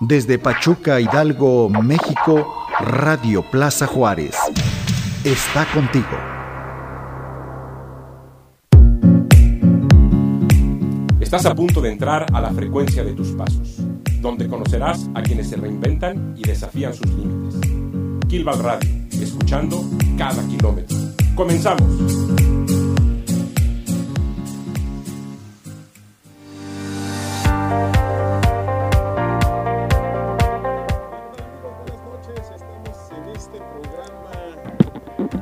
Desde Pachuca, Hidalgo, México, Radio Plaza Juárez. Está contigo. Estás a punto de entrar a la frecuencia de tus pasos, donde conocerás a quienes se reinventan y desafían sus límites. Kilval Radio, escuchando cada kilómetro. ¡Comenzamos!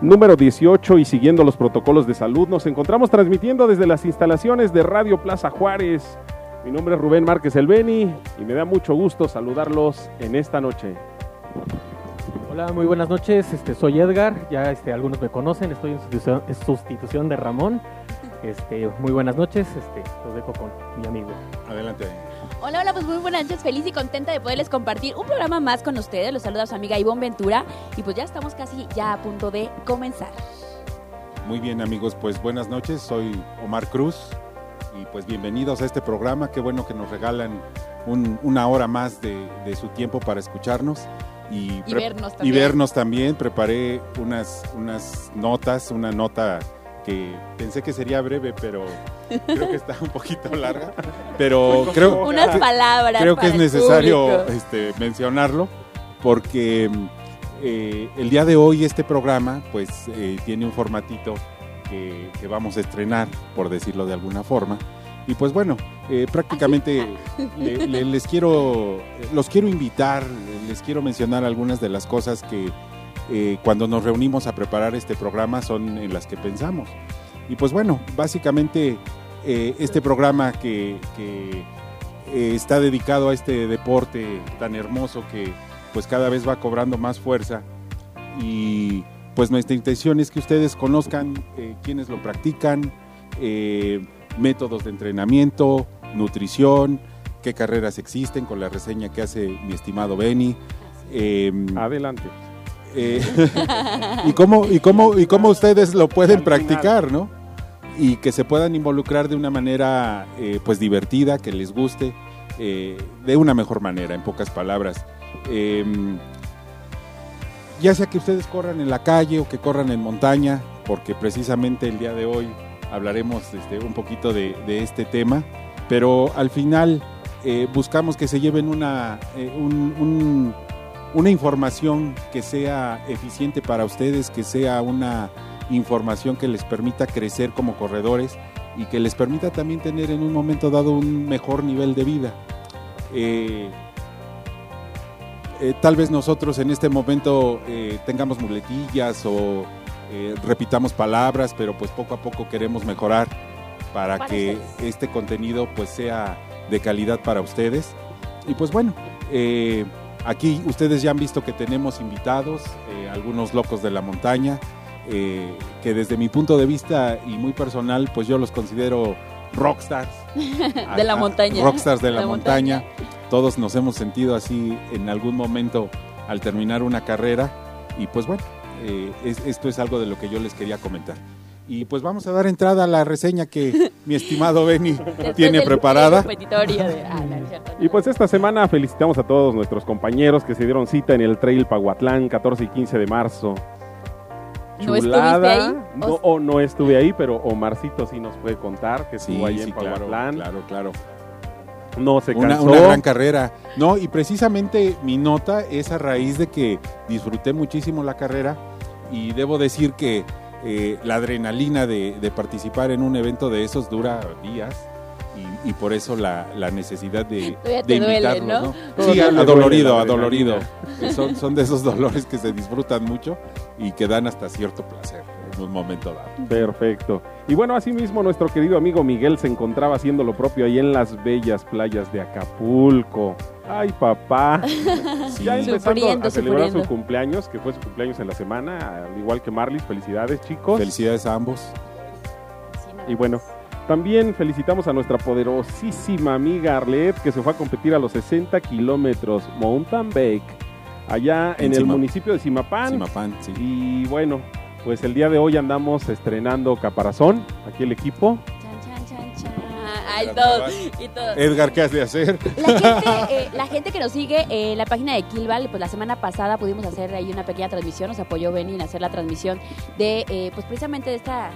Número 18 y siguiendo los protocolos de salud, nos encontramos transmitiendo desde las instalaciones de Radio Plaza Juárez. Mi nombre es Rubén Márquez El Beni y me da mucho gusto saludarlos en esta noche. Hola, muy buenas noches. Este, soy Edgar. Ya este, algunos me conocen. Estoy en sustitución, de Ramón. Este, muy buenas noches. Este, los dejo con mi amigo. Adelante. Hola, hola, pues muy buenas noches, feliz y contenta de poderles compartir un programa más con ustedes. Los saluda su amiga Ivonne Ventura y pues ya estamos casi ya a punto de comenzar. Muy bien amigos, pues buenas noches, soy Omar Cruz y pues bienvenidos a este programa, qué bueno que nos regalan una hora más de, su tiempo para escucharnos. Y, vernos también. Y vernos también, preparé unas, unas notas, una nota que pensé que sería breve, pero creo que está un poquito larga. Pero creo, Unas palabras creo que es necesario este, mencionarlo porque eh, el día de hoy este programa pues eh, tiene un formatito que, vamos a estrenar, por decirlo de alguna forma. Y pues bueno, eh, prácticamente les quiero, los quiero invitar, les quiero mencionar algunas de las cosas que eh, cuando nos reunimos a preparar este programa son en las que pensamos. Y pues bueno, básicamente eh, este programa que, eh, está dedicado a este deporte tan hermoso que pues cada vez va cobrando más fuerza y pues nuestra intención es que ustedes conozcan quienes lo practican, métodos de entrenamiento, nutrición, qué carreras existen con la reseña que hace mi estimado Benny. Adelante. Eh, y, cómo, y, cómo, y cómo ustedes lo pueden practicar, ¿no? Y que se puedan involucrar de una manera eh, pues divertida, que les guste, eh, de una mejor manera, en pocas palabras. Em, ya sea que ustedes corran en la calle o que corran en montaña, porque precisamente el día de hoy hablaremos este, un poquito de, este tema, pero al final buscamos que se lleven una, un una información que sea eficiente para ustedes, que sea una información que les permita crecer como corredores y que les permita también tener en un momento dado un mejor nivel de vida. Eh, eh, tal vez nosotros en este momento eh, tengamos muletillas o repitamos palabras, pero pues poco a poco queremos mejorar para, que este contenido pues sea de calidad para ustedes. Y pues bueno, Aquí ustedes ya han visto que tenemos invitados, eh, algunos locos de la montaña, eh, que desde mi punto de vista y muy personal, pues yo los considero rockstars. de la montaña. Rockstars de la, montaña. Todos nos hemos sentido así en algún momento al terminar una carrera. Y pues bueno, eh, esto es algo de lo que yo les quería comentar. Y pues vamos a dar entrada a la reseña que mi estimado Benny tiene preparada. Ah, y pues esta semana felicitamos a todos nuestros compañeros que se dieron cita en el Trail Paguatlán 14 y 15 de marzo. ¿No estuviste ahí? No, o no estuve ahí, pero Omarcito sí nos puede contar que estuvo ahí en Paguatlán. Claro, claro, No se cansó. Una, una, gran carrera. No, y precisamente mi nota es a raíz de que disfruté muchísimo la carrera y debo decir que eh, la adrenalina de, participar en un evento de esos dura días. Y, por eso la, necesidad de, de invitarlos, ¿no? Sí, adolorido, adolorido. Son, son de esos dolores que se disfrutan mucho y que dan hasta cierto placer un momento dado. Perfecto. Y bueno, asimismo nuestro querido amigo Miguel se encontraba haciendo lo propio ahí en las bellas playas de Acapulco. Ay, papá. Ya empezando a celebrar su cumpleaños, que fue su cumpleaños en la semana, al igual que Marlis. Felicidades, chicos. Felicidades a ambos. Y bueno, también felicitamos a nuestra poderosísima amiga Arlet, que se fue a competir a los 60 kilómetros Mountain Bike, allá en, el municipio de Simapán. Simapán, sí. Y bueno, pues el día de hoy andamos estrenando Caparazón, aquí el equipo. Edgar, ¿qué has de hacer? La gente, eh, la gente que nos sigue en eh, la página de Kilval, pues la semana pasada pudimos hacer ahí una pequeña transmisión, nos apoyó Benny en hacer la transmisión de, eh, pues precisamente de esta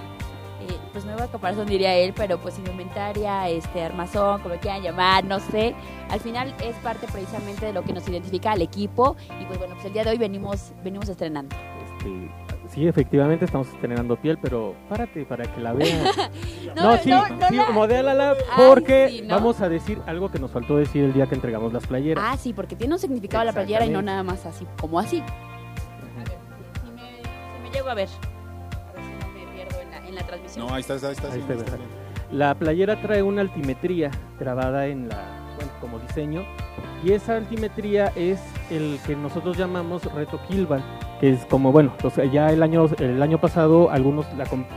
pues nueva comparación diría él, pero pues indumentaria, este armazón, como quieran llamar, no sé. Al final es parte precisamente de lo que nos identifica al equipo y pues bueno, pues el día de hoy venimos venimos estrenando. Este, sí, efectivamente estamos estrenando piel, pero párate para que la vean. no, sí, sí, modélala porque vamos a decir algo que nos faltó decir el día que entregamos las playeras. Ah, sí, porque tiene un significado la playera y no nada más así, como así. A ver, si me, si me llego a ver en la transmisión. No, ahí está, ahí está. La playera trae una altimetría grabada en la, como diseño y esa altimetría es el que nosotros llamamos reto Kilban, es como, bueno, ya el año, el año pasado algunos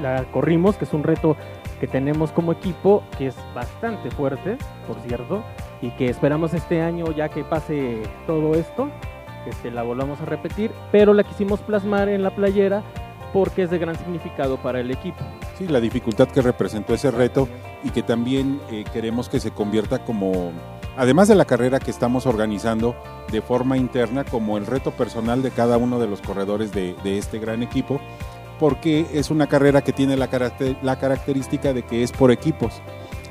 la, corrimos, que es un reto que tenemos como equipo, que es bastante fuerte, por cierto, y que esperamos este año, ya que pase todo esto, que este, la volvamos a repetir, pero la quisimos plasmar en la playera porque es de gran significado para el equipo. Sí, la dificultad que representó ese reto y que también eh, queremos que se convierta como, además de la carrera que estamos organizando de forma interna, como el reto personal de cada uno de los corredores de, este gran equipo, porque es una carrera que tiene la, la característica de que es por equipos.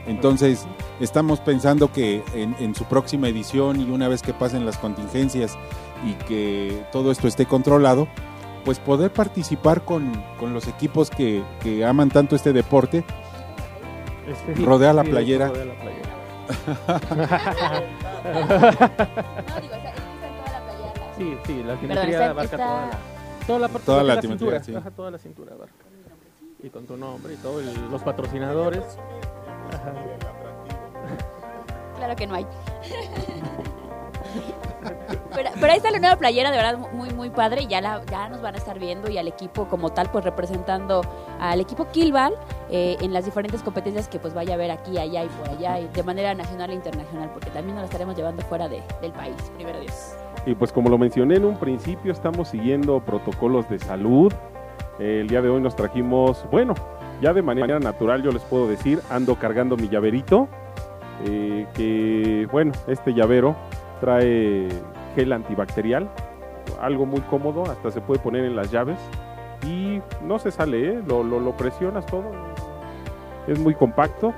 Entonces, estamos pensando que en, en, su próxima edición y una vez que pasen las contingencias y que todo esto esté controlado, pues poder participar con, los equipos que, aman tanto este deporte. Este, rodea, la playera. rodea la playera. No, digo, está en toda la playera. Sí, sí, la simetría abarca toda la, toda la parte toda la, cintura. Sí. toda la cintura abarca. Y con tu nombre y todo, los patrocinadores. Claro que no hay. Pero, ahí está la nueva playera, de verdad, muy, muy padre. Ya, la, ya nos van a estar viendo y al equipo como tal, pues representando al equipo Kilval eh, en las diferentes competencias que pues vaya a haber aquí, allá y por allá, y de manera nacional e internacional, porque también nos la estaremos llevando fuera de, del país, primero Dios. Y pues como lo mencioné en un principio, estamos siguiendo protocolos de salud. el día de hoy nos trajimos, bueno, ya de manera natural yo les puedo decir, ando cargando mi llaverito, eh, que bueno, este llavero trae gel antibacterial, algo muy cómodo, hasta se puede poner en las llaves y no se sale, ¿eh? lo, presionas todo, es muy compacto.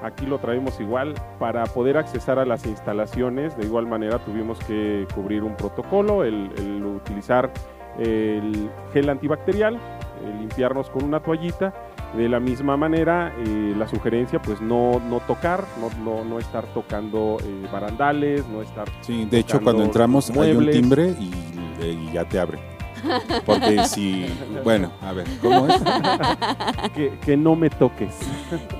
Aquí lo traemos igual para poder accesar a las instalaciones. De igual manera tuvimos que cubrir un protocolo, el, el utilizar el gel antibacterial, el limpiarnos con una toallita de la misma manera, eh, la sugerencia, pues no, no tocar, no, no, estar tocando eh, barandales, no estar. Sí, de hecho, cuando entramos hay un timbre y, ya te abre. Porque si. Bueno, a ver, ¿cómo es? que, no me toques.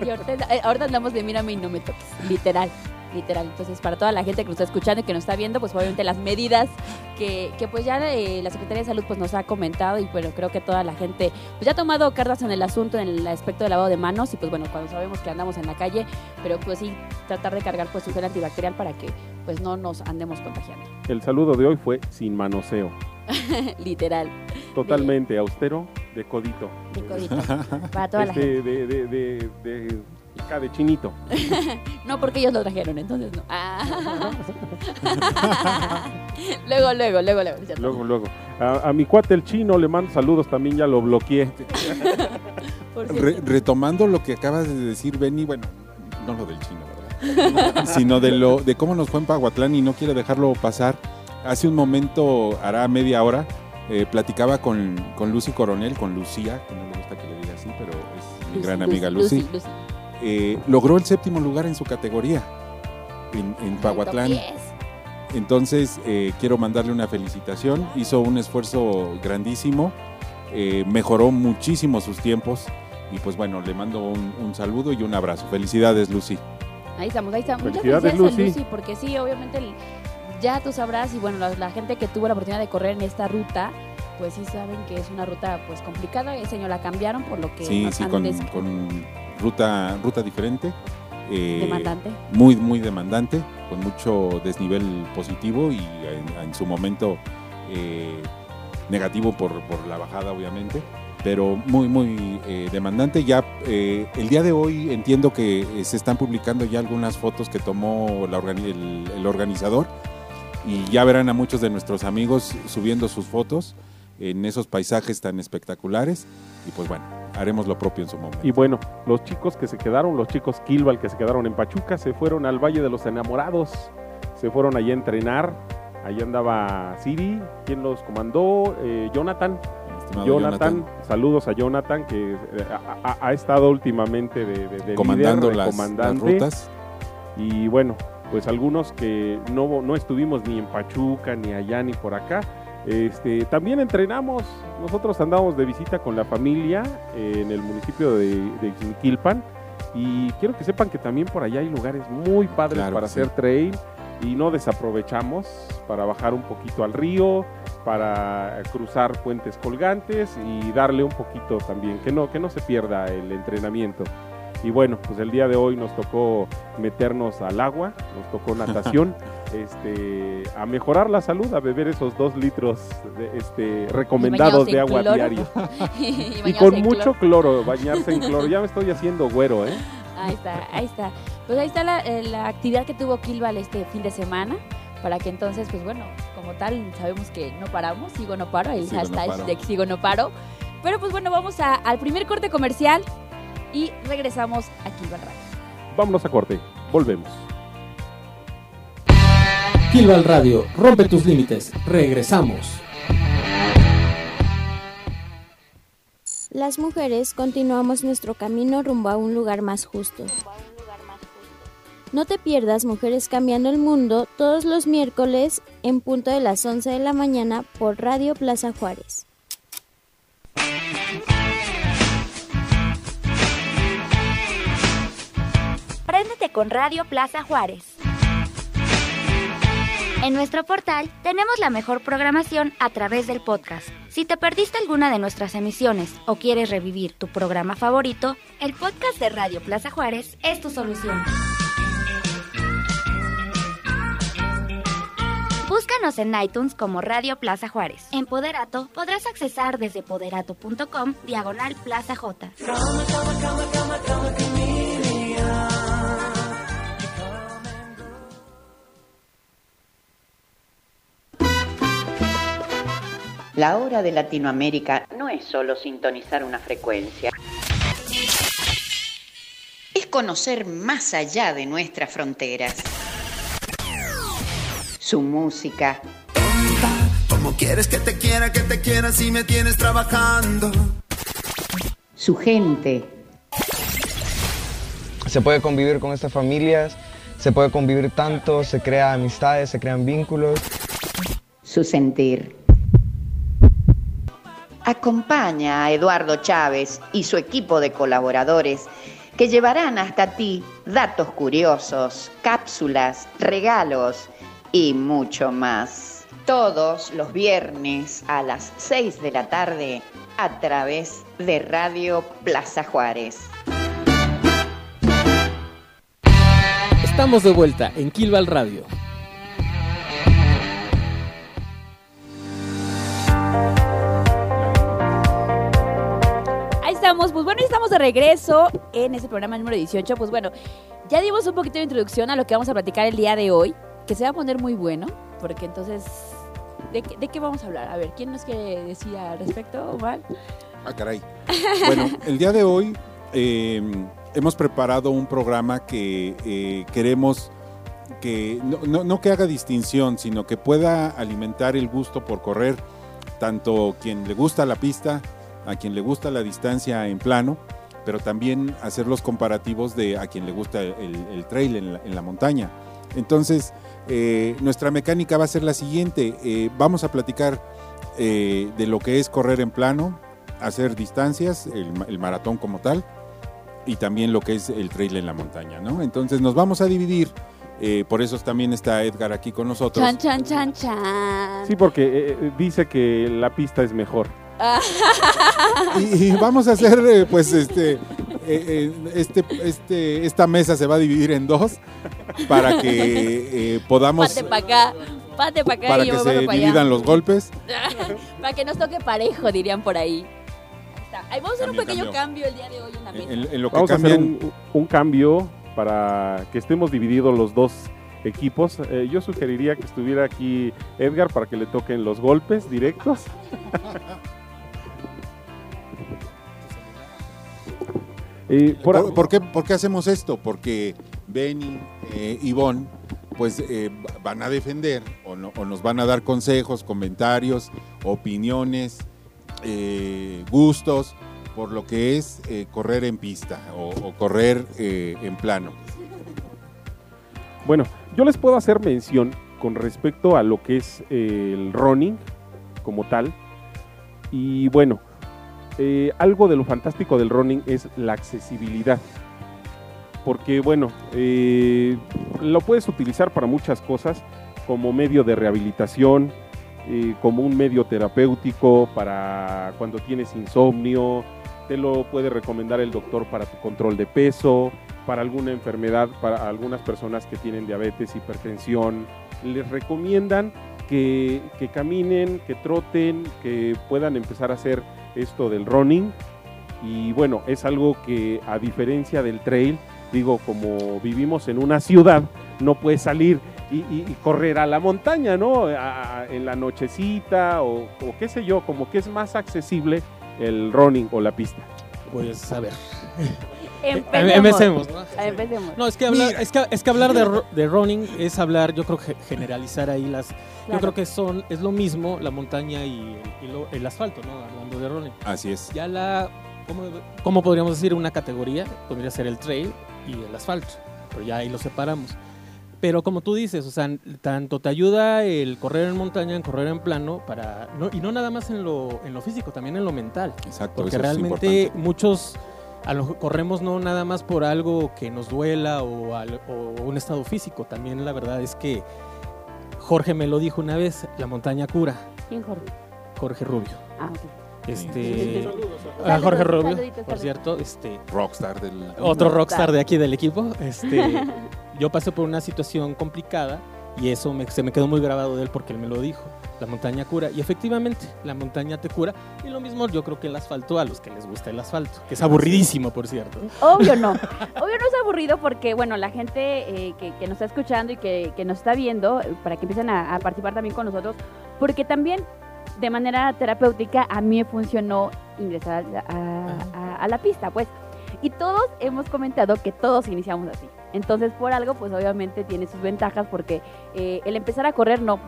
Y ahorita, eh, ahorita andamos de mírame y no me toques, literal literal. Entonces, para toda la gente que nos está escuchando y que nos está viendo, pues obviamente las medidas que, que pues ya eh, la Secretaría de Salud pues nos ha comentado y bueno, creo que toda la gente pues ya ha tomado cartas en el asunto, en el aspecto del lavado de manos y pues bueno, cuando sabemos que andamos en la calle, pero pues sí, tratar de cargar pues un gel antibacterial para que pues no nos andemos contagiando. El saludo de hoy fue sin manoseo. Literal. Totalmente austero, de codito. De codito. Para toda la este, gente. de, de, de de chinito. no, porque ellos lo trajeron, entonces no. Ah. luego, luego, luego, luego. Luego, luego. A, mi cuate el chino le mando saludos, también ya lo bloqueé. retomando lo que acabas de decir, Benny, bueno, no lo del chino, ¿verdad? Sino de lo de cómo nos fue en Paguatlán y no quiero dejarlo pasar. Hace un momento, hará media hora, eh, platicaba con, con Lucy Coronel, con Lucía, que no le gusta que le diga así, pero es mi gran amiga Lucy. Lucy eh, logró el séptimo lugar en su categoría en, en Pahuatlán. Entonces, eh, quiero mandarle una felicitación. Hizo un esfuerzo grandísimo, eh, mejoró muchísimo sus tiempos. Y pues bueno, le mando un, saludo y un abrazo. Felicidades, Lucy. Ahí estamos, ahí estamos. Muchas felicidades, Lucy. Porque sí, obviamente ya tú sabrás, y bueno, la, gente que tuvo la oportunidad de correr en esta ruta, pues sí saben que es una ruta pues complicada. Ese año la cambiaron por lo que... Sí, sí, con ruta, ruta diferente. Eh, demandante. Muy, muy demandante, con mucho desnivel positivo y en, su momento eh, negativo por, por, la bajada, obviamente. pero muy, muy eh, demandante. Ya el día de hoy entiendo que se están publicando ya algunas fotos que tomó el, organizador y ya verán a muchos de nuestros amigos subiendo sus fotos en esos paisajes tan espectaculares y pues bueno, haremos lo propio en su momento. Y bueno, los chicos que se quedaron, los chicos Kilval que se quedaron en Pachuca, se fueron al Valle de los Enamorados, se fueron allí a entrenar, allí andaba Siri, quien los comandó, Jonathan, Jonathan, saludos a Jonathan que eh, ha, estado últimamente de, comandando las, rutas. Y bueno, pues algunos que no, no estuvimos ni en Pachuca, ni allá, ni por acá. Este, también entrenamos, nosotros andamos de visita con la familia en el municipio de, de y quiero que sepan que también por allá hay lugares muy padres para hacer trail y no desaprovechamos para bajar un poquito al río, para cruzar puentes colgantes y darle un poquito también, que no, que no se pierda el entrenamiento. Y bueno, pues el día de hoy nos tocó meternos al agua, nos tocó natación, este, a mejorar la salud, a beber esos dos litros de, este, recomendados de agua diario. y, con mucho cloro. bañarse en cloro. Ya me estoy haciendo güero, ¿eh? Ahí está, ahí está. Pues ahí está la, eh, la actividad que tuvo Kilval este fin de semana para que entonces, pues bueno, como tal, sabemos que no paramos, sigo no paro, el hashtag de sigo no paro. Pero pues bueno, vamos al primer corte comercial y regresamos aquí al Radio. Vámonos a corte, volvemos. Kilval Radio, rompe tus límites, regresamos. Las mujeres continuamos nuestro camino rumbo a un lugar más justo. No te pierdas Mujeres Cambiando el Mundo todos los miércoles en punto de las 11 de la mañana por Radio Plaza Juárez. Préndete con Radio Plaza Juárez. En nuestro portal tenemos la mejor programación a través del podcast. Si te perdiste alguna de nuestras emisiones o quieres revivir tu programa favorito, el podcast de Radio Plaza Juárez es tu solución. Búscanos en iTunes como Radio Plaza Juárez. En Poderato podrás accesar desde poderato.com diagonal Plaza J. La hora de Latinoamérica no es solo sintonizar una frecuencia. Es conocer más allá de nuestras fronteras su música. ¿cómo quieres que te quiera, que te quiera si me tienes trabajando? Su gente. Se puede convivir con estas familias, se puede convivir tanto, se crean amistades, se crean vínculos. Su sentir. Acompaña a Eduardo Chávez y su equipo de colaboradores que llevarán hasta ti datos curiosos, cápsulas, regalos y mucho más. Todos los viernes a las 6 de la tarde a través de Radio Plaza Juárez. Estamos de vuelta en Kilval Radio. Estamos de regreso en este programa número 18. Pues bueno, ya dimos un poquito de introducción a lo que vamos a platicar el día de hoy que se va a poner muy bueno, porque entonces, ¿de, qué vamos a hablar? A ver, ¿quién nos quiere decir al respecto, Omar? Ah, caray. Bueno, el día de hoy em, hemos preparado un programa que eh, queremos que no, no, que haga distinción, sino que pueda alimentar el gusto por correr, tanto quien le gusta la pista, a quien le gusta la distancia en plano, pero también hacer los comparativos de a quien le gusta el, trail en la montaña. Entonces, eh, nuestra mecánica va a ser la siguiente. Eh, vamos a platicar eh, de lo que es correr en plano, hacer distancias, el, maratón como tal, y también lo que es el trail en la montaña, ¿no? Entonces nos vamos a dividir. por eso también está Edgar aquí con nosotros. Chan, chan, chan, chan. Sí, porque dice que la pista es mejor. y, vamos a hacer, pues, este, este, este, esta mesa se va a dividir en dos para que eh, podamos... Pate para acá, pate para acá. que se dividan los golpes. para que nos toque parejo, dirían por ahí. vamos a hacer un pequeño cambio. el día de hoy en la mesa. vamos a hacer un, cambio para que estemos divididos los dos equipos. Eh, yo sugeriría que estuviera aquí Edgar para que le toquen los golpes directos. por, qué, ¿Por, qué, hacemos esto? Porque Benny, eh, Ivonne, pues eh, van a defender o, nos van a dar consejos, comentarios, opiniones, eh, gustos por lo que es eh, correr en pista o, correr en plano. Bueno, yo les puedo hacer mención con respecto a lo que es el running como tal. Y bueno, algo de lo fantástico del running es la accesibilidad. Porque bueno, eh, lo puedes utilizar para muchas cosas, como medio de rehabilitación, eh, como un medio terapéutico para cuando tienes insomnio, te lo puede recomendar el doctor para tu control de peso, para alguna enfermedad, para algunas personas que tienen diabetes, hipertensión, les recomiendan que, que caminen, que troten, que puedan empezar a hacer esto del running. Y bueno, es algo que a diferencia del trail, digo, como vivimos en una ciudad, no puedes salir y, correr a la montaña, ¿no? en la nochecita o, qué sé yo, como que es más accesible el running o la pista. Pues a ver. Empecemos. Empecemos. ¿no? es que hablar, es que, es que hablar de, running es hablar, yo creo que generalizar ahí las. Yo creo que son es lo mismo la montaña y, el asfalto, ¿no? Hablando de running. Así es. Ya la. ¿cómo, ¿Cómo podríamos decir una categoría? Podría ser el trail y el asfalto, pero ya ahí lo separamos. Pero como tú dices, o sea, tanto te ayuda el correr en montaña, en correr en plano, para no, y no nada más en lo, en lo físico, también en lo mental. Exacto. Porque realmente muchos a lo, corremos no nada más por algo que nos duela o, o, un estado físico, también la verdad es que Jorge me lo dijo una vez, la montaña cura. ¿Quién Jorge? Jorge Rubio. Ah, este a Jorge Rubio, por cierto, este rockstar del otro rockstar de aquí del equipo. Este, yo pasé por una situación complicada y eso se me quedó muy grabado de él porque él me lo dijo. La montaña cura y efectivamente la montaña te cura y lo mismo yo creo que el asfalto a los que les gusta el asfalto, que es aburridísimo por cierto. Obvio no, obvio no es aburrido porque bueno la gente eh, que, nos está escuchando y que, nos está viendo para que empiecen a participar también con nosotros porque también de manera terapéutica a mí me funcionó ingresar a, la pista, pues. Y todos hemos comentado que todos iniciamos así. Entonces, por algo, pues obviamente tiene sus ventajas porque eh, el empezar a correr, no,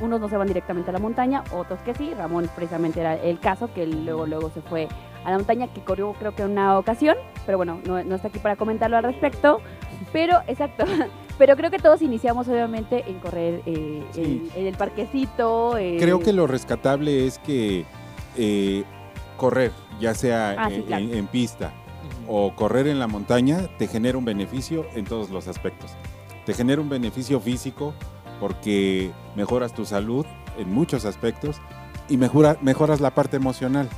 unos no se van directamente a la montaña, otros que sí. Ramón precisamente era el caso, que luego, luego se fue a la montaña, que corrió creo que en una ocasión, pero bueno, no, no está aquí para comentarlo al respecto. Pero, exacto, pero creo que todos iniciamos obviamente en correr eh, en, el parquecito. Eh. Creo que lo rescatable es que eh, correr, ya sea ah, en, pista o correr en la montaña, te genera un beneficio en todos los aspectos. Te genera un beneficio físico porque mejoras tu salud en muchos aspectos y mejora, mejoras la parte emocional.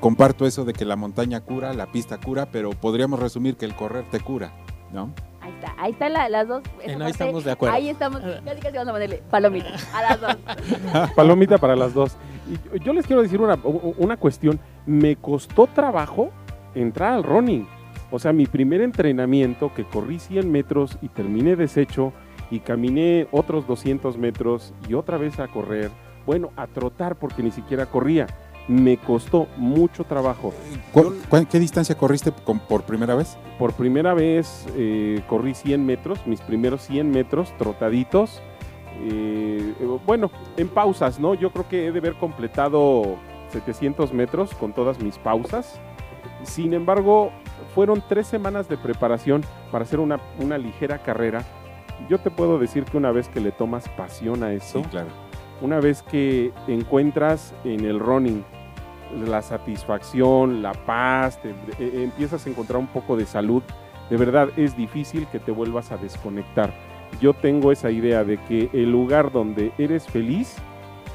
comparto eso de que la montaña cura, la pista cura, pero podríamos resumir que el correr te cura, ¿no? Ahí está, ahí están las dos. En ahí estamos de acuerdo. Ahí estamos, casi casi vamos a ponerle palomita a las dos. palomita para las dos. Y yo les quiero decir una, una cuestión, me costó trabajo entrar al running. O sea, mi primer entrenamiento, que corrí 100 metros y terminé deshecho y caminé otros 200 metros y otra vez a correr, bueno, a trotar porque ni siquiera corría me costó mucho trabajo. ¿Qué distancia corriste por primera vez? Por primera vez eh, corrí 100 metros, mis primeros 100 metros trotaditos. Eh, bueno, en pausas, ¿no? Yo creo que he de haber completado 700 metros con todas mis pausas. Sin embargo, fueron tres semanas de preparación para hacer una, una ligera carrera. Yo te puedo decir que una vez que le tomas pasión a eso, claro. una vez que encuentras en el running la satisfacción, la paz, e, empiezas a encontrar un poco de salud, de verdad es difícil que te vuelvas a desconectar. Yo tengo esa idea de que el lugar donde eres feliz,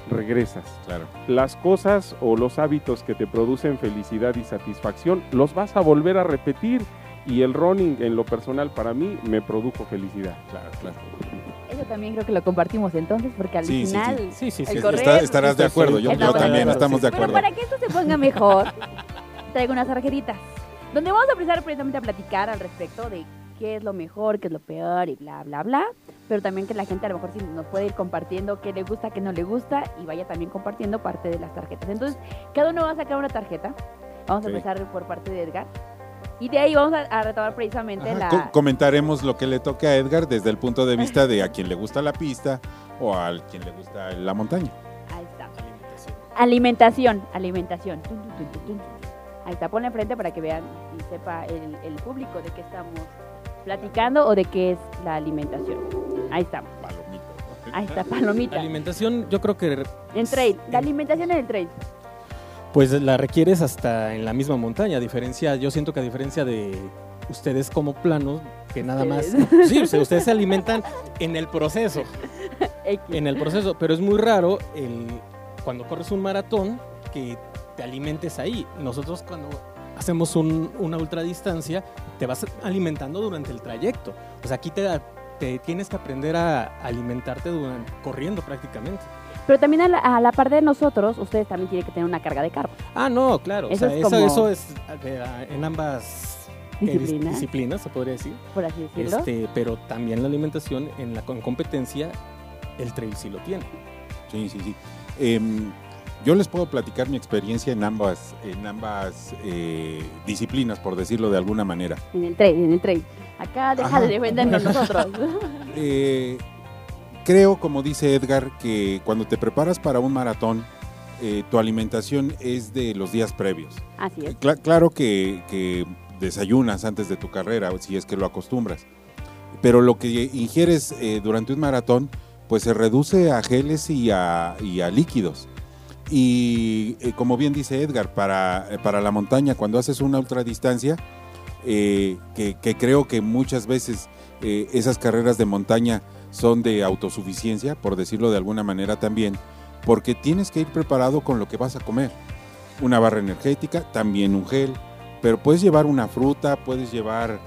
regresas. Claro. Las cosas o los hábitos que te producen felicidad y satisfacción, los vas a volver a repetir. Y el running, en lo personal, para mí, me produjo felicidad. Claro, claro. Eso también creo que lo compartimos entonces, porque al final. Sí, sí, sí. estarás de acuerdo, yo, también estamos de acuerdo. Pero para que esto se ponga mejor, traigo unas tarjetitas donde vamos a empezar precisamente a platicar al respecto de qué es lo mejor, qué es lo peor y bla, bla, bla. Pero también que la gente a lo mejor sí nos puede ir compartiendo qué le gusta, qué no le gusta y vaya también compartiendo parte de las tarjetas. Entonces, cada uno va a sacar una tarjeta. Vamos a empezar por parte de Edgar. Y de ahí vamos a, retomar precisamente la... comentaremos lo que le toque a Edgar desde el punto de vista de a quien le gusta la pista o a quien le gusta la montaña. Ahí está. Alimentación. Alimentación. Ahí está, ponle enfrente para que vean y sepa el, público de qué estamos platicando o de qué es la alimentación. Ahí estamos. Ahí está, palomita. alimentación, yo creo que... En trail, la alimentación en el trail. Pues la requieres hasta en la misma montaña, a diferencia, yo siento que a diferencia de ustedes como planos, que nada más... Sí, ustedes se alimentan en el proceso. en el proceso, pero es muy raro el, cuando corres un maratón que te alimentes ahí. Nosotros cuando hacemos una ultradistancia, te vas alimentando durante el trayecto. Pues aquí te, te tienes que aprender a alimentarte durante, corriendo prácticamente. Pero también a la, par de nosotros, ustedes también tienen que tener una carga de carbo. Ah, no, claro. Eso, es, eso, es en ambas disciplinas, se podría decir. Por así decirlo. Este, pero también la alimentación en la competencia, el trail sí lo tiene. Sí, sí, sí. Em, yo les puedo platicar mi experiencia en ambas, en ambas eh, disciplinas, por decirlo de alguna manera. En el trail, en el trail. Acá deja de defendernos nosotros. Eh, creo, como dice Edgar, que cuando te preparas para un maratón, eh, tu alimentación es de los días previos. Así es. claro que, desayunas antes de tu carrera, si es que lo acostumbras. Pero lo que ingieres durante un maratón, pues se reduce a geles y a, y a líquidos. Y eh, como bien dice Edgar, para, eh, para, la montaña, cuando haces una ultradistancia, eh, que, que, creo que muchas veces esas carreras de montaña son de autosuficiencia, por decirlo de alguna manera también, porque tienes que ir preparado con lo que vas a comer. Una barra energética, también un gel, pero puedes llevar una fruta, puedes llevar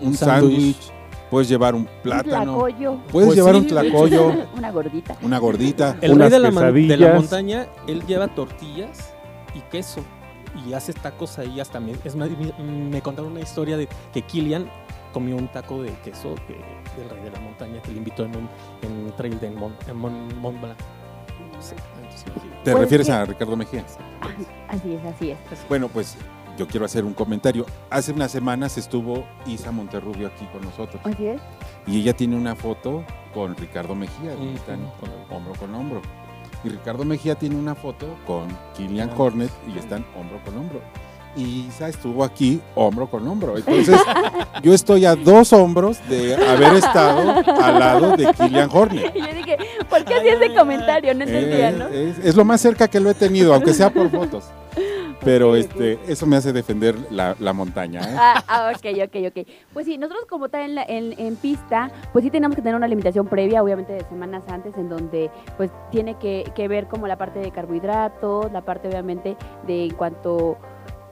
un sándwich puedes llevar un plátano, puedes pues llevar un tlacoyo, una gordita, una gordita. El rey de la, de la, montaña, él lleva tortillas y queso y hace tacos ahí hasta me, es me contaron una historia de que Kilian comió un taco de queso del rey de la montaña que le invitó en un, en trail de Mont, Blanc. ¿Te pues refieres a Ricardo Mejía? Así es, así es. Bueno, pues yo quiero hacer un comentario. Hace unas semanas estuvo Isa Monterrubio aquí con nosotros. Y ella tiene una foto con Ricardo Mejía, y están hombro con hombro. Y Ricardo Mejía tiene una foto con Kilian Hornet y están hombro con hombro. Y Isa estuvo aquí hombro con hombro. Entonces, yo estoy a dos hombros de haber estado al lado de Kilian Hornet. Y yo dije, ¿por qué hacía ese comentario? No entendía, ¿no? es, lo más cerca que lo he tenido, aunque sea por fotos. Pero este, eso me hace defender la, montaña. ¿eh? Ah, ah, ok, ok, ok. Pues sí, nosotros como tal en, en, pista, pues sí tenemos que tener una limitación previa, obviamente de semanas antes, en donde pues tiene que, que ver como la parte de carbohidratos, la parte obviamente de en cuanto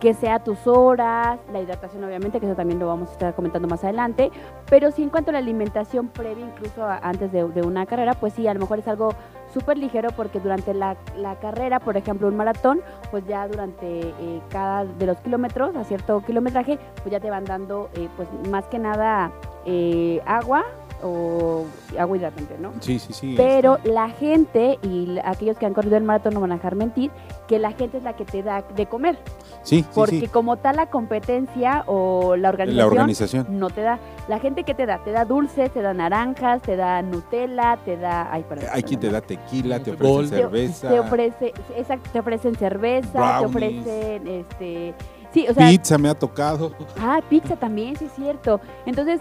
que sea tus horas, la hidratación obviamente, que eso también lo vamos a estar comentando más adelante, pero sí en cuanto a la alimentación previa, incluso antes de, una carrera, pues sí, a lo mejor es algo súper ligero porque durante la, carrera, por ejemplo, un maratón, pues ya durante eh, cada de los kilómetros, a cierto kilometraje, pues ya te van dando, eh, pues más que nada eh, agua, o agua hidratante, ¿no? Sí, sí, sí. Pero la gente y aquellos que han corrido el maratón no van a dejar mentir que la gente es la que te da de comer. Sí, Porque como tal la competencia o la organización, la organización no te da. La gente que te da, te da dulces, te da naranjas, te da Nutella, te da... Ay, Hay quien te da tequila, te ofrece cerveza. Te, ofrece, exacto, te ofrecen cerveza, te ofrecen este... Sí, o sea, pizza me ha tocado. Ah, pizza también, sí es cierto. Entonces,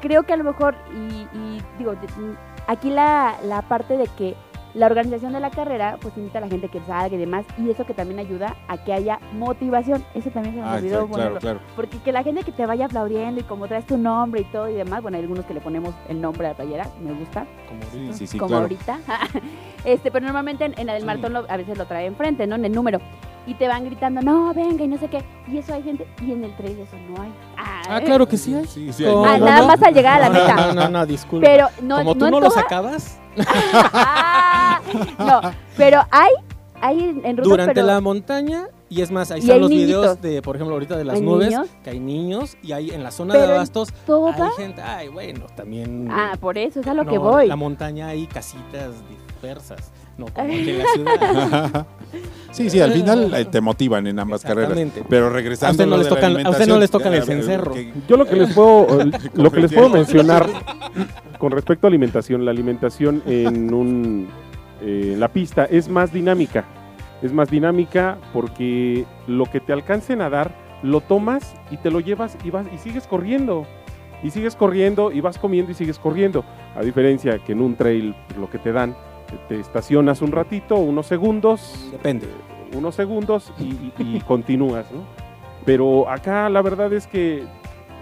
creo que a lo mejor, y, digo, aquí la, la, parte de que la organización de la carrera, pues invita a la gente que salga y demás, y eso que también ayuda a que haya motivación. Eso también se me ah, olvidó. Claro, claro, Porque que la gente que te vaya aplaudiendo y como traes tu nombre y todo y demás, bueno, hay algunos que le ponemos el nombre a la playera, me gusta. Como, sí, sí, como ahorita. este, pero normalmente en, el maratón a veces lo trae enfrente, ¿no? En el número y te van gritando, no, venga, y no sé qué. Y eso hay gente, y en el trail eso no hay. Ah, ah claro que sí hay. Sí, sí hay. Ah, nada más a llegar a la meta. No, no, no, disculpa. Pero no, Como tú no, lo sacabas. Ah, no, pero hay hay en ruta, Durante pero- la montaña, y es más, ahí están hay los niñitos. videos de, por ejemplo, ahorita de las ¿Hay nubes, niños? que hay niños, y hay en la zona Pero de abastos, toda- hay gente, ay, bueno, también... Ah, por eso, es a lo no, que voy. la montaña hay casitas dispersas, no como aquí en la ciudad. Sí, sí, al final eh, te motivan en ambas carreras. Exactamente. Pero regresando A usted no lo les tocan- a usted no les tocan el cencerro. Yo lo que les puedo, eh, lo que les puedo mencionar con respecto a alimentación, la alimentación en un eh, en la pista es más dinámica. Es más dinámica porque lo que te alcancen a dar lo tomas y te lo llevas y vas y sigues corriendo. Y sigues corriendo y vas comiendo y sigues corriendo. A diferencia que en un trail pues, lo que te dan, te estacionas un ratito, unos segundos, Depende. unos segundos y, y- y continúas, ¿no? Pero acá la verdad es que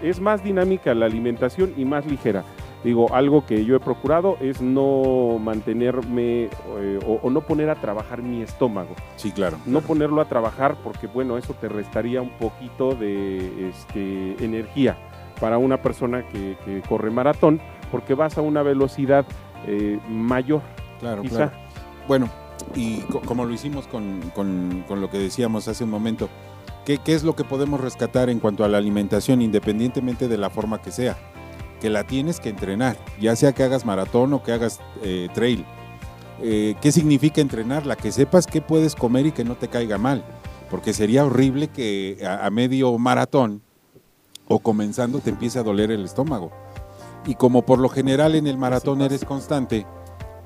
es más dinámica la alimentación y más ligera. Digo, algo que yo he procurado es no mantenerme eh, o, o no poner a trabajar mi estómago. Sí, claro. No ponerlo a trabajar porque, bueno, eso te restaría un poquito de este, energía para una persona que, que corre maratón porque vas a una velocidad eh, mayor. Claro, quizá. claro. Bueno, y co- como lo hicimos con, con- con lo que decíamos hace un momento, ¿qué, qué es lo que podemos rescatar en cuanto a la alimentación, independientemente de la forma que sea? Que la tienes que entrenar, ya sea que hagas maratón o que hagas eh, trail. Eh, ¿Qué significa entrenarla? Que sepas qué puedes comer y que no te caiga mal. Porque sería horrible que a, a medio maratón o comenzando te empiece a doler el estómago. Y como por lo general en el maratón eres constante,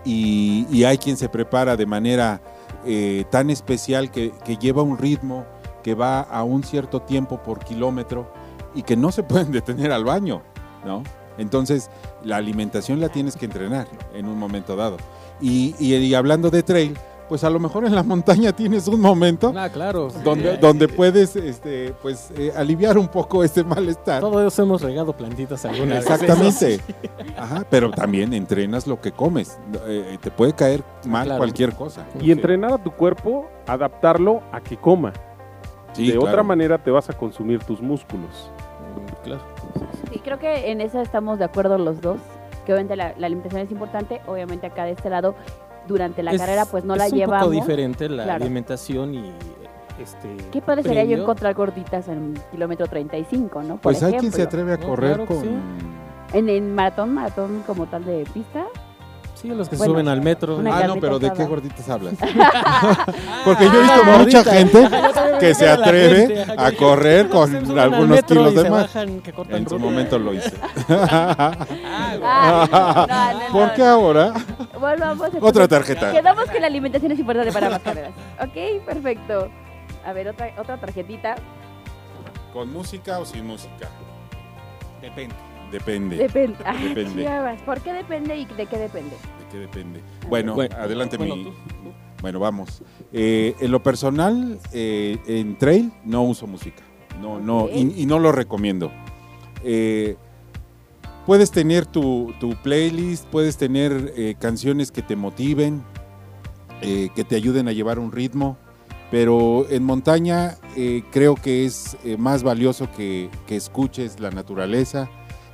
y, hay quien se prepara de manera eh, tan especial que, lleva un ritmo que va a un cierto tiempo por kilómetro y que no se pueden detener al baño, ¿no? Entonces, la alimentación la tienes que entrenar en un momento dado. Y hablando de trail, pues a lo mejor en la montaña tienes un momento Ah, claro. donde, donde puedes este, pues, eh, aliviar un poco ese malestar. Todos hemos regado plantitas alguna vez. Exactamente. Ajá, pero también entrenas lo que comes. Eh, te puede caer mal Claro. cualquier cosa. Y entrenar a tu cuerpo, adaptarlo a que coma. Sí, de claro. otra manera te vas a consumir tus músculos. Claro. Sí, creo que en eso estamos de acuerdo los dos. Que obviamente la, la alimentación es importante. Obviamente acá de este lado, durante la Es- carrera, pues no la es llevamos. un poco diferente la Claro. alimentación y este. ¿Qué padre sería yo encontrar gorditas en kilómetro 35, no? Por Pues hay quien ejemplo. se atreve a No, correr claro que con... sí. En, en maratón, maratón como tal de pista. Sí, los que Bueno, suben al metro. Ah, no, pero ¿de qué gorditas hablas? Porque yo he visto Ah, mucha gordita. gente que se a atreve gente, a correr con algunos kilos de más. bajan, que cortan En su momento lo hice. Ah, no, no, ¿Por no. qué ahora? Volvamos. Otra entonces, tarjeta. Quedamos que la alimentación es importante para las carreras. Ok, perfecto. A ver, otra, otra tarjetita. ¿Con música o sin música? Depende. Depende. Depende. Ah. ¿Por qué depende y de qué depende? ¿De qué depende? Bueno, Bueno, adelante bueno, mi... tú, Bueno, vamos. Eh, en lo personal, eh, en trail no uso música. No, no, y, y no lo recomiendo. Eh, puedes tener tu, tu playlist, puedes tener eh, canciones que te motiven, eh, que te ayuden a llevar un ritmo, pero en montaña eh, creo que es eh, más valioso que, que escuches la naturaleza,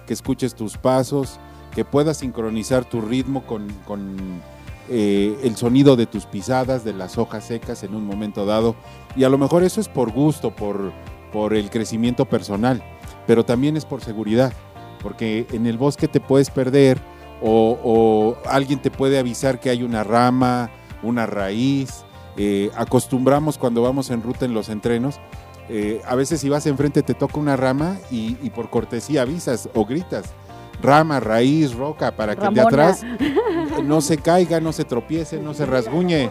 que escuches tus pasos, que puedas sincronizar tu ritmo con, con, eh, el sonido de tus pisadas, de las hojas secas en un momento dado. Y a lo mejor eso es por gusto, por, por el crecimiento personal, pero también es por seguridad, porque en el bosque te puedes perder o, alguien te puede avisar que hay una rama, una raíz. Eh, acostumbramos cuando vamos en ruta en los entrenos, eh, a veces si vas enfrente te toca una rama y, y por cortesía avisas o gritas. Rama, raíz, roca, para que el de atrás no se caiga, no se tropiece, no se rasguñe.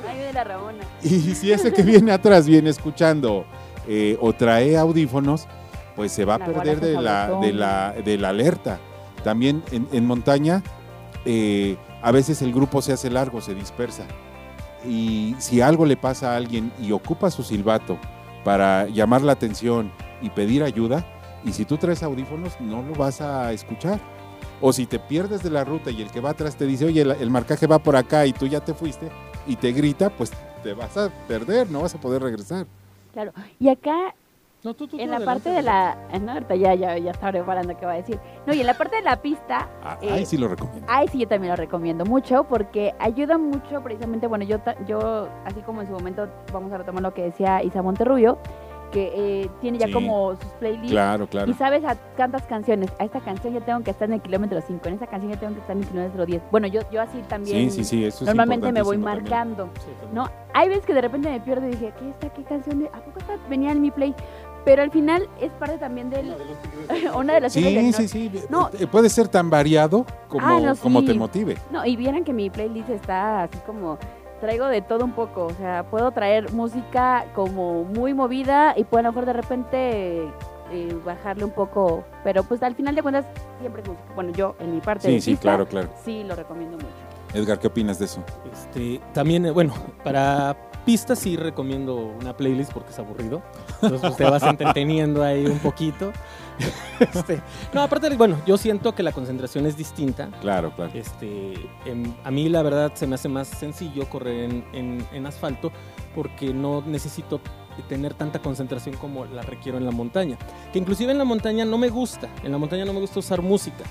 Y si ese que viene atrás viene escuchando eh, o trae audífonos, pues se va a perder de la, de, la, de la alerta. También en, en montaña, eh, a veces el grupo se hace largo, se dispersa. Y si algo le pasa a alguien y ocupa su silbato para llamar la atención y pedir ayuda, y si tú traes audífonos, no lo vas a escuchar. O si te pierdes de la ruta y el que va atrás te dice, oye, el, marcaje va por acá y tú ya te fuiste, y te grita, pues te vas a perder, no vas a poder regresar. Claro. Y acá en la parte de la... No, ahorita ya, ya, ya estaba preparando qué va a decir. No, y en la parte de la pista... Ah, ahí eh, sí lo recomiendo. Ahí sí yo también lo recomiendo mucho porque ayuda mucho precisamente, bueno, yo, yo así como en su momento, vamos a retomar lo que decía Isa Monterrubio, que eh, tiene ya como sus playlists. Claro, claro. Y sabes a cuántas canciones. A esta canción ya tengo que estar en el kilómetro 5, en esta canción ya tengo que estar en el kilómetro 10. Bueno, yo, yo así también. Sí, sí, sí, eso Normalmente me voy marcando. ¿no? Hay veces que de repente me pierdo y dije, ¿qué está? ¿Qué canción? ¿A poco está? venía en mi play? Pero al final es parte también del. una de las Sí, sí, sí. No. Eh, puede ser tan variado como, ah, como te motive. No, y vieran que mi playlist está así como traigo de todo un poco. O sea, puedo traer música como muy movida y puedo a lo mejor de repente eh, bajarle un poco. Pero pues al final de cuentas, siempre es música. Bueno, yo en mi parte. Sí, sí, claro, claro. Sí, lo recomiendo mucho. Edgar, ¿qué opinas de eso? Este, también, eh, bueno, para pistas sí recomiendo una playlist porque es aburrido. Entonces pues, te vas entreteniendo ahí un poquito. Este, no, aparte, bueno, yo siento que la concentración es distinta. Claro, claro. Este, a mí la verdad se me hace más sencillo correr en, asfalto porque no necesito tener tanta concentración como la requiero en la montaña. Que inclusive en la montaña no me gusta. En la montaña no me gusta usar música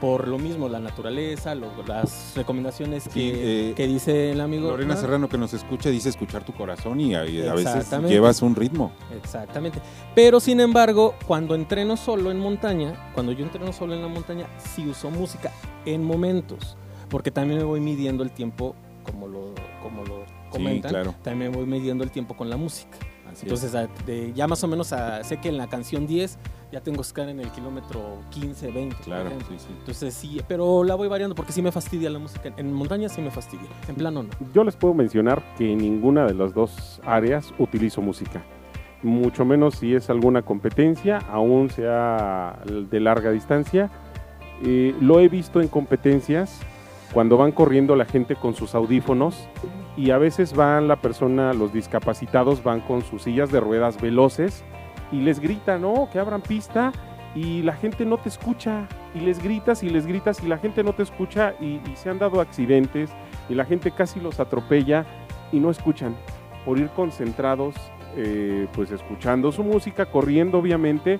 por lo mismo, la naturaleza, las recomendaciones que, eh, que, dice el amigo. Lorena Serrano que nos escucha dice escuchar tu corazón y, a veces llevas un ritmo. Exactamente. Pero sin embargo, cuando entreno solo en montaña, cuando yo entreno solo en la montaña, sí uso música en momentos, porque también me voy midiendo el tiempo, como lo, como lo comentan, claro. también me voy midiendo el tiempo con la música. Entonces, ya más o menos sé que en la canción 10 ya tengo estar en el kilómetro 15, 20. Claro, sí, sí. Entonces sí, pero la voy variando porque sí me fastidia la música. En montaña sí me fastidia, en plano no. Yo les puedo mencionar que en ninguna de las dos áreas utilizo música. Mucho menos si es alguna competencia, aún sea de larga distancia. Eh, lo he visto en competencias cuando van corriendo la gente con sus audífonos y a veces van la persona, los discapacitados van con sus sillas de ruedas veloces y les grita, ¿no? Que abran pista y la gente no te escucha y les gritas y les gritas y la gente no te escucha y, se han dado accidentes y la gente casi los atropella y no escuchan por ir concentrados eh, pues escuchando su música, corriendo obviamente,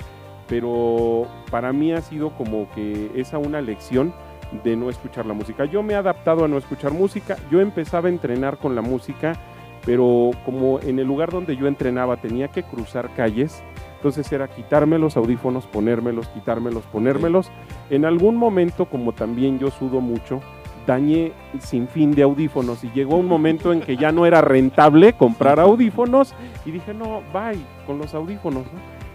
pero para mí ha sido como que esa una lección de no escuchar la música. Yo me he adaptado a no escuchar música, yo empezaba a entrenar con la música, pero como en el lugar donde yo entrenaba tenía que cruzar calles, entonces era quitarme los audífonos, ponérmelos, quitármelos, ponérmelos. En algún momento, como también yo sudo mucho, dañé sin fin de audífonos y llegó un momento en que ya no era rentable comprar audífonos y dije, no, bye con los audífonos.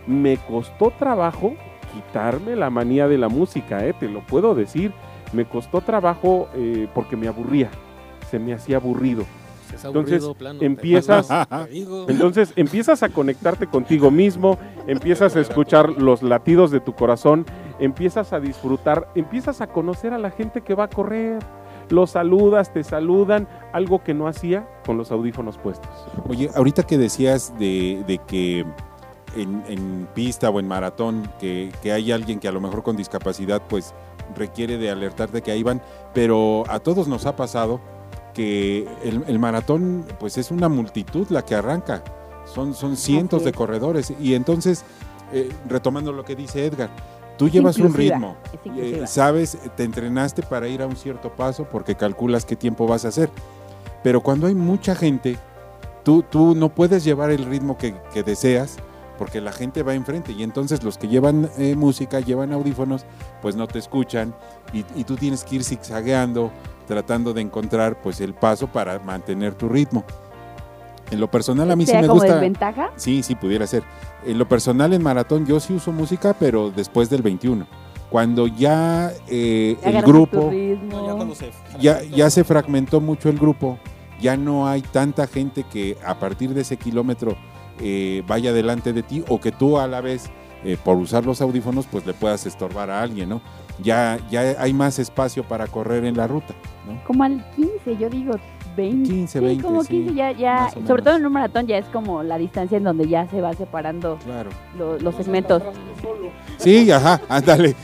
Me costó trabajo quitarme la manía de la música, eh, te lo puedo decir. Me costó trabajo eh, porque me aburría, se me hacía aburrido entonces empiezas, entonces empiezas a conectarte contigo mismo, empiezas a escuchar los latidos de tu corazón, empiezas a disfrutar, empiezas a conocer a la gente que va a correr. Los saludas, te saludan, algo que no hacía con los audífonos puestos. Oye, ahorita que decías de, que en, pista o en maratón que, que, hay alguien que a lo mejor con discapacidad pues requiere de alertarte que ahí van, pero a todos nos ha pasado que el, maratón pues es una multitud la que arranca, son, son cientos de corredores. Y entonces, eh, retomando lo que dice Edgar, tú llevas un ritmo, eh, sabes, te entrenaste para ir a un cierto paso porque calculas qué tiempo vas a hacer, pero cuando hay mucha gente, tú, tú no puedes llevar el ritmo que, deseas porque la gente va enfrente y entonces los que llevan eh, música, llevan audífonos, pues no te escuchan y, y, tú tienes que ir zigzagueando tratando de encontrar pues el paso para mantener tu ritmo. En lo personal a mí sí me como gusta. desventaja? Sí, sí, pudiera ser. En lo personal en maratón yo sí uso música, pero después del 21. Cuando ya eh, el grupo, ya, ya, se fragmentó mucho el grupo, ya no hay tanta gente que a partir de ese kilómetro eh, vaya delante de ti o que tú a la vez, eh, por usar los audífonos, pues le puedas estorbar a alguien, ¿no? Ya, ya hay más espacio para correr en la ruta. Como al 15, yo digo 20. 15, 20. como 15 ya, ya sobre todo en un maratón ya es como la distancia en donde ya se va separando los segmentos. Sí, ajá, ándale.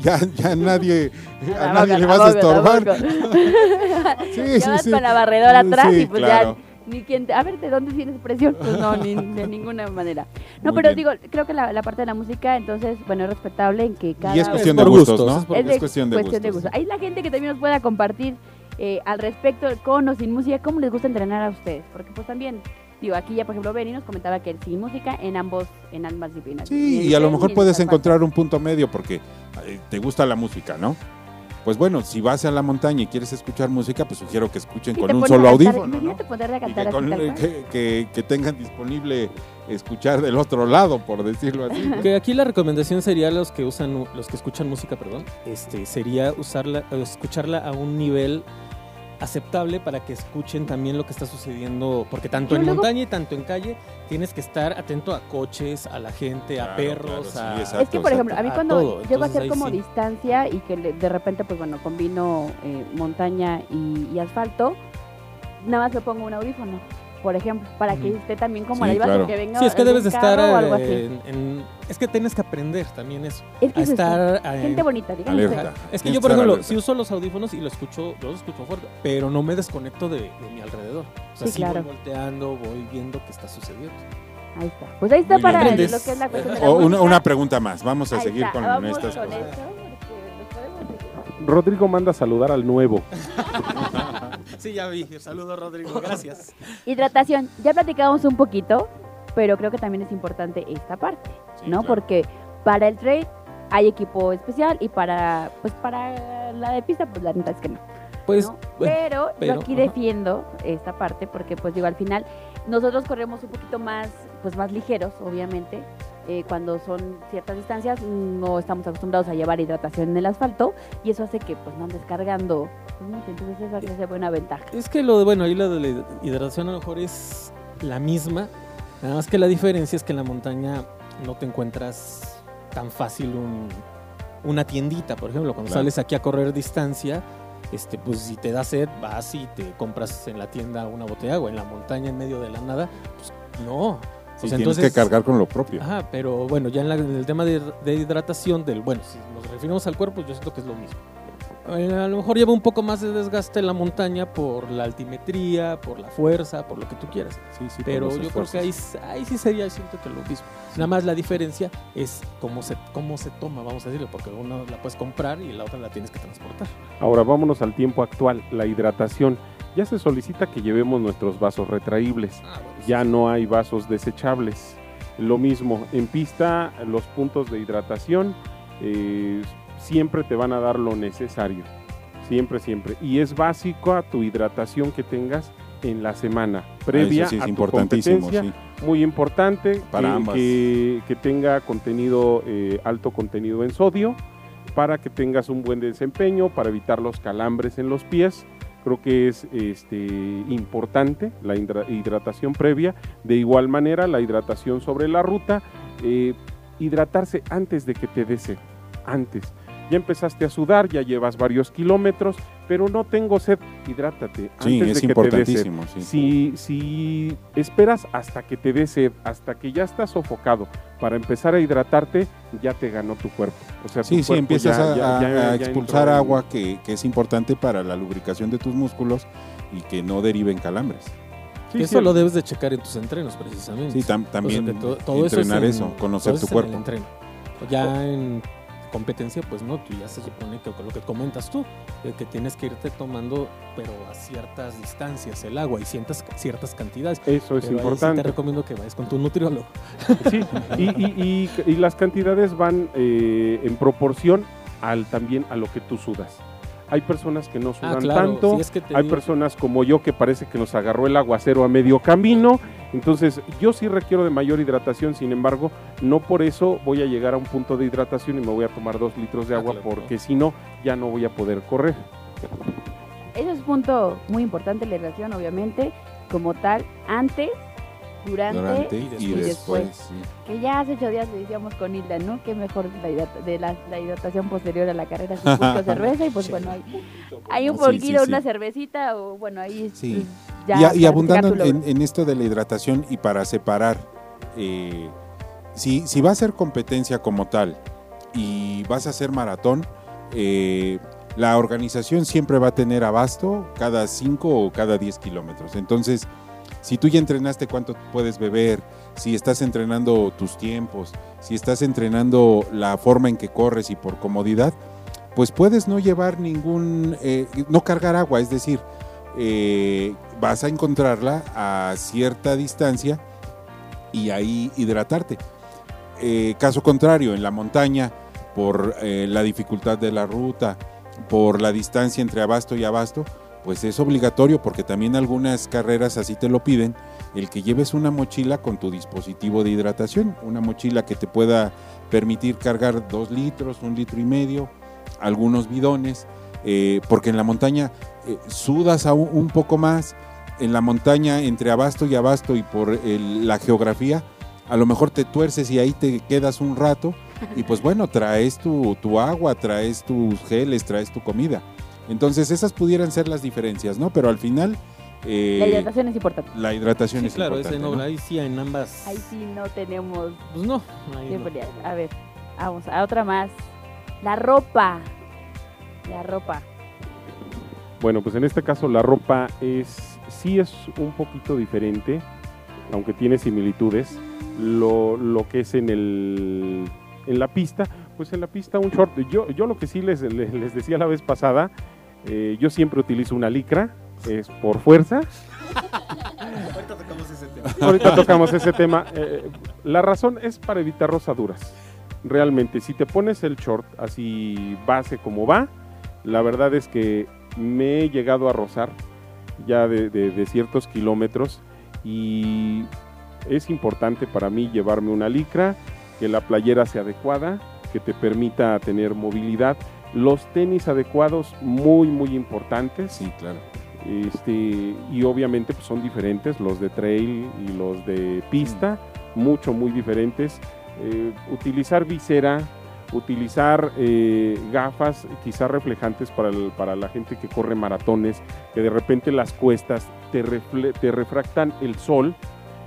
Ya, ya nadie, a nadie le vas a estorbar. sí, sí, sí. con la barredora atrás y pues ya ni quien, a ver, ¿de dónde tienes presión? Pues no, ni de ninguna manera. No, pero digo, creo que la, parte de la música, entonces, bueno, es respetable en que cada... Y es cuestión de gustos, ¿no? Es, cuestión de, gustos. Hay la gente que también nos pueda compartir eh, al respecto, con o sin música, cómo les gusta entrenar a ustedes, porque pues también Digo, aquí ya, por ejemplo, Benny nos comentaba que sin música en ambos, en ambas disciplinas. Sí, y, a lo mejor puedes encontrar un punto medio porque eh, te gusta la música, ¿no? Pues bueno, si vas a la montaña y quieres escuchar música, pues sugiero que escuchen con un solo audífono. ¿no? que, que, tengan disponible escuchar del otro lado, por decirlo así. Que aquí la recomendación sería los que usan, los que escuchan música, perdón, este, sería usarla, escucharla a un nivel aceptable para que escuchen también lo que está sucediendo, porque tanto en montaña y tanto en calle tienes que estar atento a coches, a la gente, a perros, a... es que, por ejemplo, a mí cuando llego a hacer como distancia y que de repente, pues bueno, combino eh, montaña y asfalto, nada más me pongo un audífono por ejemplo, para que esté también como sí, la que venga Sí, es que debes de estar En, es que tienes que aprender también eso. Es que a estar gente bonita, digamos. Es que yo por ejemplo, si uso los audífonos y lo escucho, yo los escucho fuerte, pero no me desconecto de, mi alrededor. O sea, sí, voy volteando, voy viendo qué está sucediendo. Ahí está. Pues ahí está para lo que es la cuestión de la una, una, pregunta más. Vamos a seguir con estas cosas. Rodrigo manda a saludar al nuevo. sí, ya vi. Saludos, Rodrigo. Gracias. Hidratación. Ya platicamos un poquito, pero creo que también es importante esta parte, ¿no? Porque para el trade hay equipo especial y para pues para la de pista, pues la neta es que no. Pues, pero, yo aquí defiendo esta parte porque pues digo al final nosotros corremos un poquito más pues más ligeros obviamente eh, cuando son ciertas distancias no estamos acostumbrados a llevar hidratación en el asfalto y eso hace que pues no andes cargando entonces eso es buena ventaja es que lo de bueno ahí lo de la hidratación a lo mejor es la misma nada más que la diferencia es que en la montaña no te encuentras tan fácil una tiendita por ejemplo cuando sales aquí a correr distancia este, pues si te da sed, vas y te compras en la tienda una botella de agua. En la montaña, en medio de la nada, pues no. Sí, tienes que cargar con lo propio. Ajá, pero bueno, ya en, el tema de, hidratación, del bueno, si nos referimos al cuerpo, yo siento que es lo mismo. Eh, a lo mejor lleva un poco más de desgaste en la montaña por la altimetría, por la fuerza, por lo que tú quieras. Sí, sí, Pero yo creo que ahí, ahí, sí sería, siento que lo mismo. Nada más la diferencia es cómo se, cómo se toma, vamos a decirlo, porque una la puedes comprar y la otra la tienes que transportar. Ahora vámonos al tiempo actual, la hidratación. Ya se solicita que llevemos nuestros vasos retraíbles. Ah, ya no hay vasos desechables. Lo mismo, en pista los puntos de hidratación eh, siempre te van a dar lo necesario. Siempre, siempre. Y es básico a tu hidratación que tengas en la semana previa a tu competencia. Muy importante para que, que, tenga contenido, eh, alto contenido en sodio, para que tengas un buen desempeño, para evitar los calambres en los pies. Creo que es este, importante la hidratación previa. De igual manera, la hidratación sobre la ruta. Eh, hidratarse antes de que te dé Antes ya empezaste a sudar, ya llevas varios kilómetros, pero no tengo sed, hidrátate sí, antes es de que importantísimo, te dé sed. Si, si esperas hasta que te dé sed, hasta que ya estás sofocado para empezar a hidratarte, ya te ganó tu cuerpo. O sea, sí, sí, empiezas a, expulsar agua que, que, es importante para la lubricación de tus músculos y que no deriven calambres. Sí, eso lo debes de checar en tus entrenos, precisamente. Sí, también entrenar eso, conocer tu cuerpo. Ya en competencia, pues no, tú ya se supone que lo que comentas tú, que tienes que irte tomando, pero a ciertas distancias el agua y ciertas, ciertas cantidades. Eso es importante. te recomiendo que vayas con tu nutriólogo. Sí, y, y, las cantidades van eh, en proporción al también a lo que tú sudas. Hay personas que no ah, sudan tanto, hay personas como yo que parece que nos agarró el aguacero a medio camino. Entonces, yo sí requiero de mayor hidratación, sin embargo, no por eso voy a llegar a un punto de hidratación y me voy a tomar dos litros de ah, agua, porque si no, ya no voy a poder correr. Ese es un punto muy importante, la hidratación, obviamente, como tal, antes durante, y después. Que ya hace ocho días le decíamos con Hilda, ¿no? Que mejor la, de la, hidratación posterior a la carrera de cerveza y pues bueno, hay, hay un poquito, una cervecita o bueno, ahí sí. ya y, abundando en, esto de la hidratación y para separar, eh, si, si va a ser competencia como tal y vas a hacer maratón, eh, la organización siempre va a tener abasto cada 5 o cada 10 kilómetros. Entonces, Si tú ya entrenaste cuánto puedes beber, si estás entrenando tus tiempos, si estás entrenando la forma en que corres y por comodidad, pues puedes no llevar ningún, eh, no cargar agua, es decir, eh, vas a encontrarla a cierta distancia y ahí hidratarte. Eh, caso contrario, en la montaña, por la dificultad de la ruta, por la distancia entre abasto y abasto, pues es obligatorio porque también algunas carreras así te lo piden, el que lleves una mochila con tu dispositivo de hidratación, una mochila que te pueda permitir cargar dos litros, un litro y medio, algunos bidones, eh, porque en la montaña eh, sudas aún un poco más, en la montaña entre abasto y abasto y por la geografía, a lo mejor te tuerces y ahí te quedas un rato y pues bueno, traes tu, tu agua, traes tus geles, traes tu comida. Entonces esas pudieran ser las diferencias, ¿no? Pero al final... Eh, la hidratación es importante. La hidratación es importante. Claro, ahí sí en ambas... Ahí sí no tenemos... Pues no. A ver, vamos a otra más. La ropa. La ropa. Bueno, pues en este caso la ropa es sí es un poquito diferente, aunque tiene similitudes. Lo, lo que es en el en la pista, pues en la pista un short. Yo, yo lo que sí les, les, decía la vez pasada, eh, yo siempre utilizo una licra, es por fuerza. Ahorita tocamos ese tema. Ahorita tocamos ese tema. Eh, la razón es para evitar rosaduras. Realmente, si te pones el short así base como va, la verdad es que me he llegado a rozar ya de, de ciertos kilómetros y es importante para mí llevarme una licra que la playera sea adecuada, que te permita tener movilidad, los tenis adecuados, muy, muy importantes. Sí, claro. Este, y obviamente pues, son diferentes, los de trail y los de pista, mucho, muy diferentes. Eh, utilizar visera, utilizar eh, gafas quizás reflejantes para, para, la gente que corre maratones, que de repente las cuestas te, te refractan el sol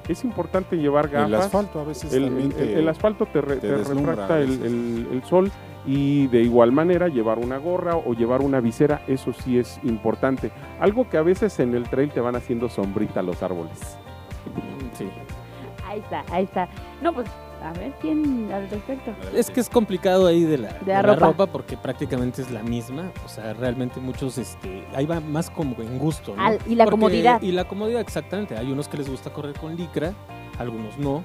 es importante llevar gafas. El asfalto a veces el, el, asfalto te, refracta el, sol y de igual manera llevar una gorra o llevar una visera, eso sí es importante. Algo que a veces en el trail te van haciendo sombrita los árboles. Sí. Ahí está, ahí está. No, pues a ver, ¿quién al respecto? Es que es complicado ahí de la, de ropa. porque prácticamente es la misma. O sea, realmente muchos, este, ahí va más como en gusto. ¿no? y la comodidad. Y la comodidad, exactamente. Hay unos que les gusta correr con licra, algunos no.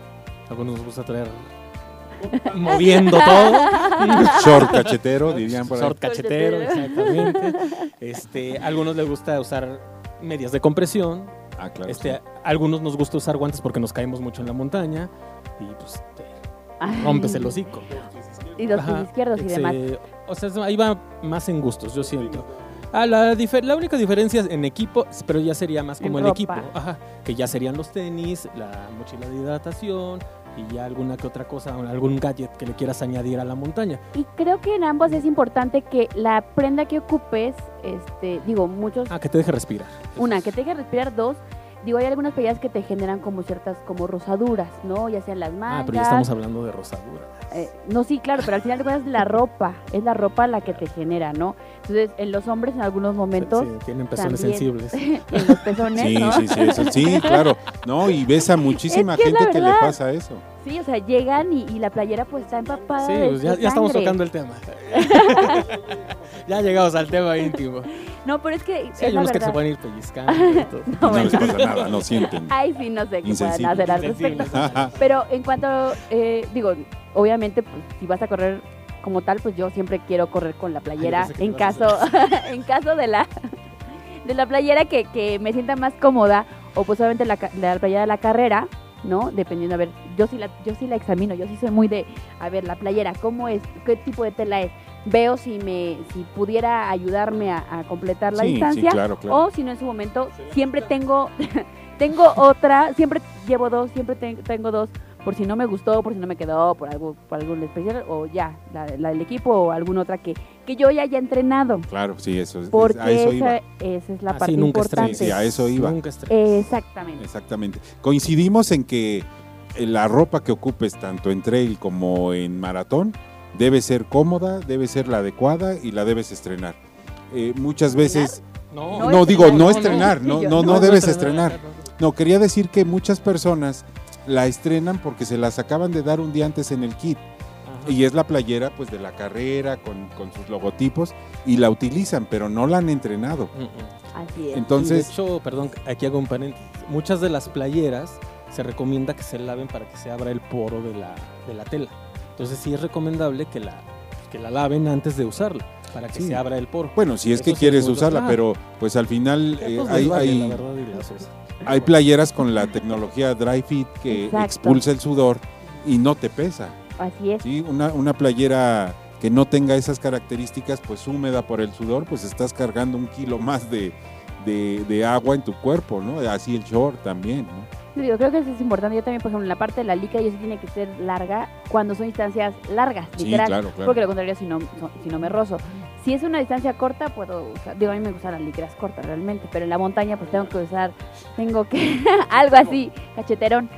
Algunos les gusta traer moviendo todo. Short cachetero, dirían por ahí. Short cachetero, exactamente. Este, algunos les gusta usar medias de compresión. Ah, claro. Este, algunos nos gusta usar guantes porque nos caemos mucho en la montaña y pues rompes el hocico. Y los pies izquierdos y demás. O sea, ahí va más en gustos, yo siento. Ah, la, la única diferencia es en equipo, pero ya sería más como el equipo. Ajá, que ya serían los tenis, la mochila de hidratación y ya alguna que otra cosa, algún gadget que le quieras añadir a la montaña. Y creo que en ambos es importante que la prenda que ocupes, este, digo, muchos... Ah, que te deje respirar. Una, que te deje respirar. Dos, Digo, hay algunas peleas que te generan como ciertas como rosaduras, ¿no? Ya sean las mangas. Ah, pero ya estamos hablando de rosaduras. Eh, no, sí, claro, pero al final de cuentas la ropa, es la ropa la que te genera, ¿no? Entonces, en los hombres en algunos momentos... Sí, tienen pezones sensibles. en los pezones, sí, ¿no? Sí, sí, eso, sí, claro. No, y ves a muchísima gente que le pasa eso. Sí, o sea, llegan y, la playera pues está empapada Sí, pues ya, ya estamos tocando el tema. ya llegamos al tema íntimo. No, pero es que. Sí, hay unos que se pueden ir pellizcando. no, no les pasa nada, no sienten. Ay, sí, no sé qué pueden hacer al respecto. pero en cuanto. Eh, digo, obviamente, pues, si vas a correr como tal, pues yo siempre quiero correr con la playera. en caso, en caso de la de la playera que, que me sienta más cómoda, o pues obviamente la, la playera de la carrera, ¿no? Dependiendo, a ver, yo sí la, yo sí la examino, yo sí soy muy de, a ver, la playera, ¿cómo es? ¿Qué tipo de tela es? veo si me si pudiera ayudarme a, completar la distancia o si no en su momento siempre tengo tengo otra siempre llevo dos siempre tengo dos por si no me gustó por si no me quedó por algo por algo especial o ya la, del equipo o alguna otra que que yo ya haya entrenado. Claro sí eso es porque esa, esa, es la parte importante. sí, a eso iba. Exactamente. Exactamente. Coincidimos en que la ropa que ocupes tanto en trail como en maratón debe ser cómoda, debe ser la adecuada y la debes estrenar. Eh, muchas veces, no, no, digo, no estrenar, no, no, no, debes estrenar. No, quería decir que muchas personas la estrenan porque se las acaban de dar un día antes en el kit. Y es la playera pues de la carrera con, con, sus logotipos y la utilizan, pero no la han entrenado. Así es. Entonces, de hecho, perdón, aquí hago un paréntesis. Muchas de las playeras se recomienda que se laven para que se abra el poro de la, de la tela. Entonces sí es recomendable que la, que la laven antes de usarla para que Sí. se abra el poro. bueno, si es Eso que quieres usarla, claro. pero pues al final eh, hay, vale, hay- hay playeras con la tecnología Dry Fit que Exacto. expulsa el sudor y no te pesa. Así es. ¿sí? Una, una playera que no tenga esas características, pues húmeda por el sudor, pues estás cargando un kilo más de, de- de agua en tu cuerpo, ¿no? Así el short también, ¿no? Digo, creo que eso es importante. Yo también, por ejemplo, en la parte de la licra, yo sí tiene que ser larga cuando son distancias largas, Sí, literal. claro, claro. Porque lo contrario, si no, si no me rozo. Si es una distancia corta, puedo usar. Digo, a mí me gustan las licras cortas realmente, pero en la montaña, pues tengo que usar. Tengo que. algo así, cacheterón.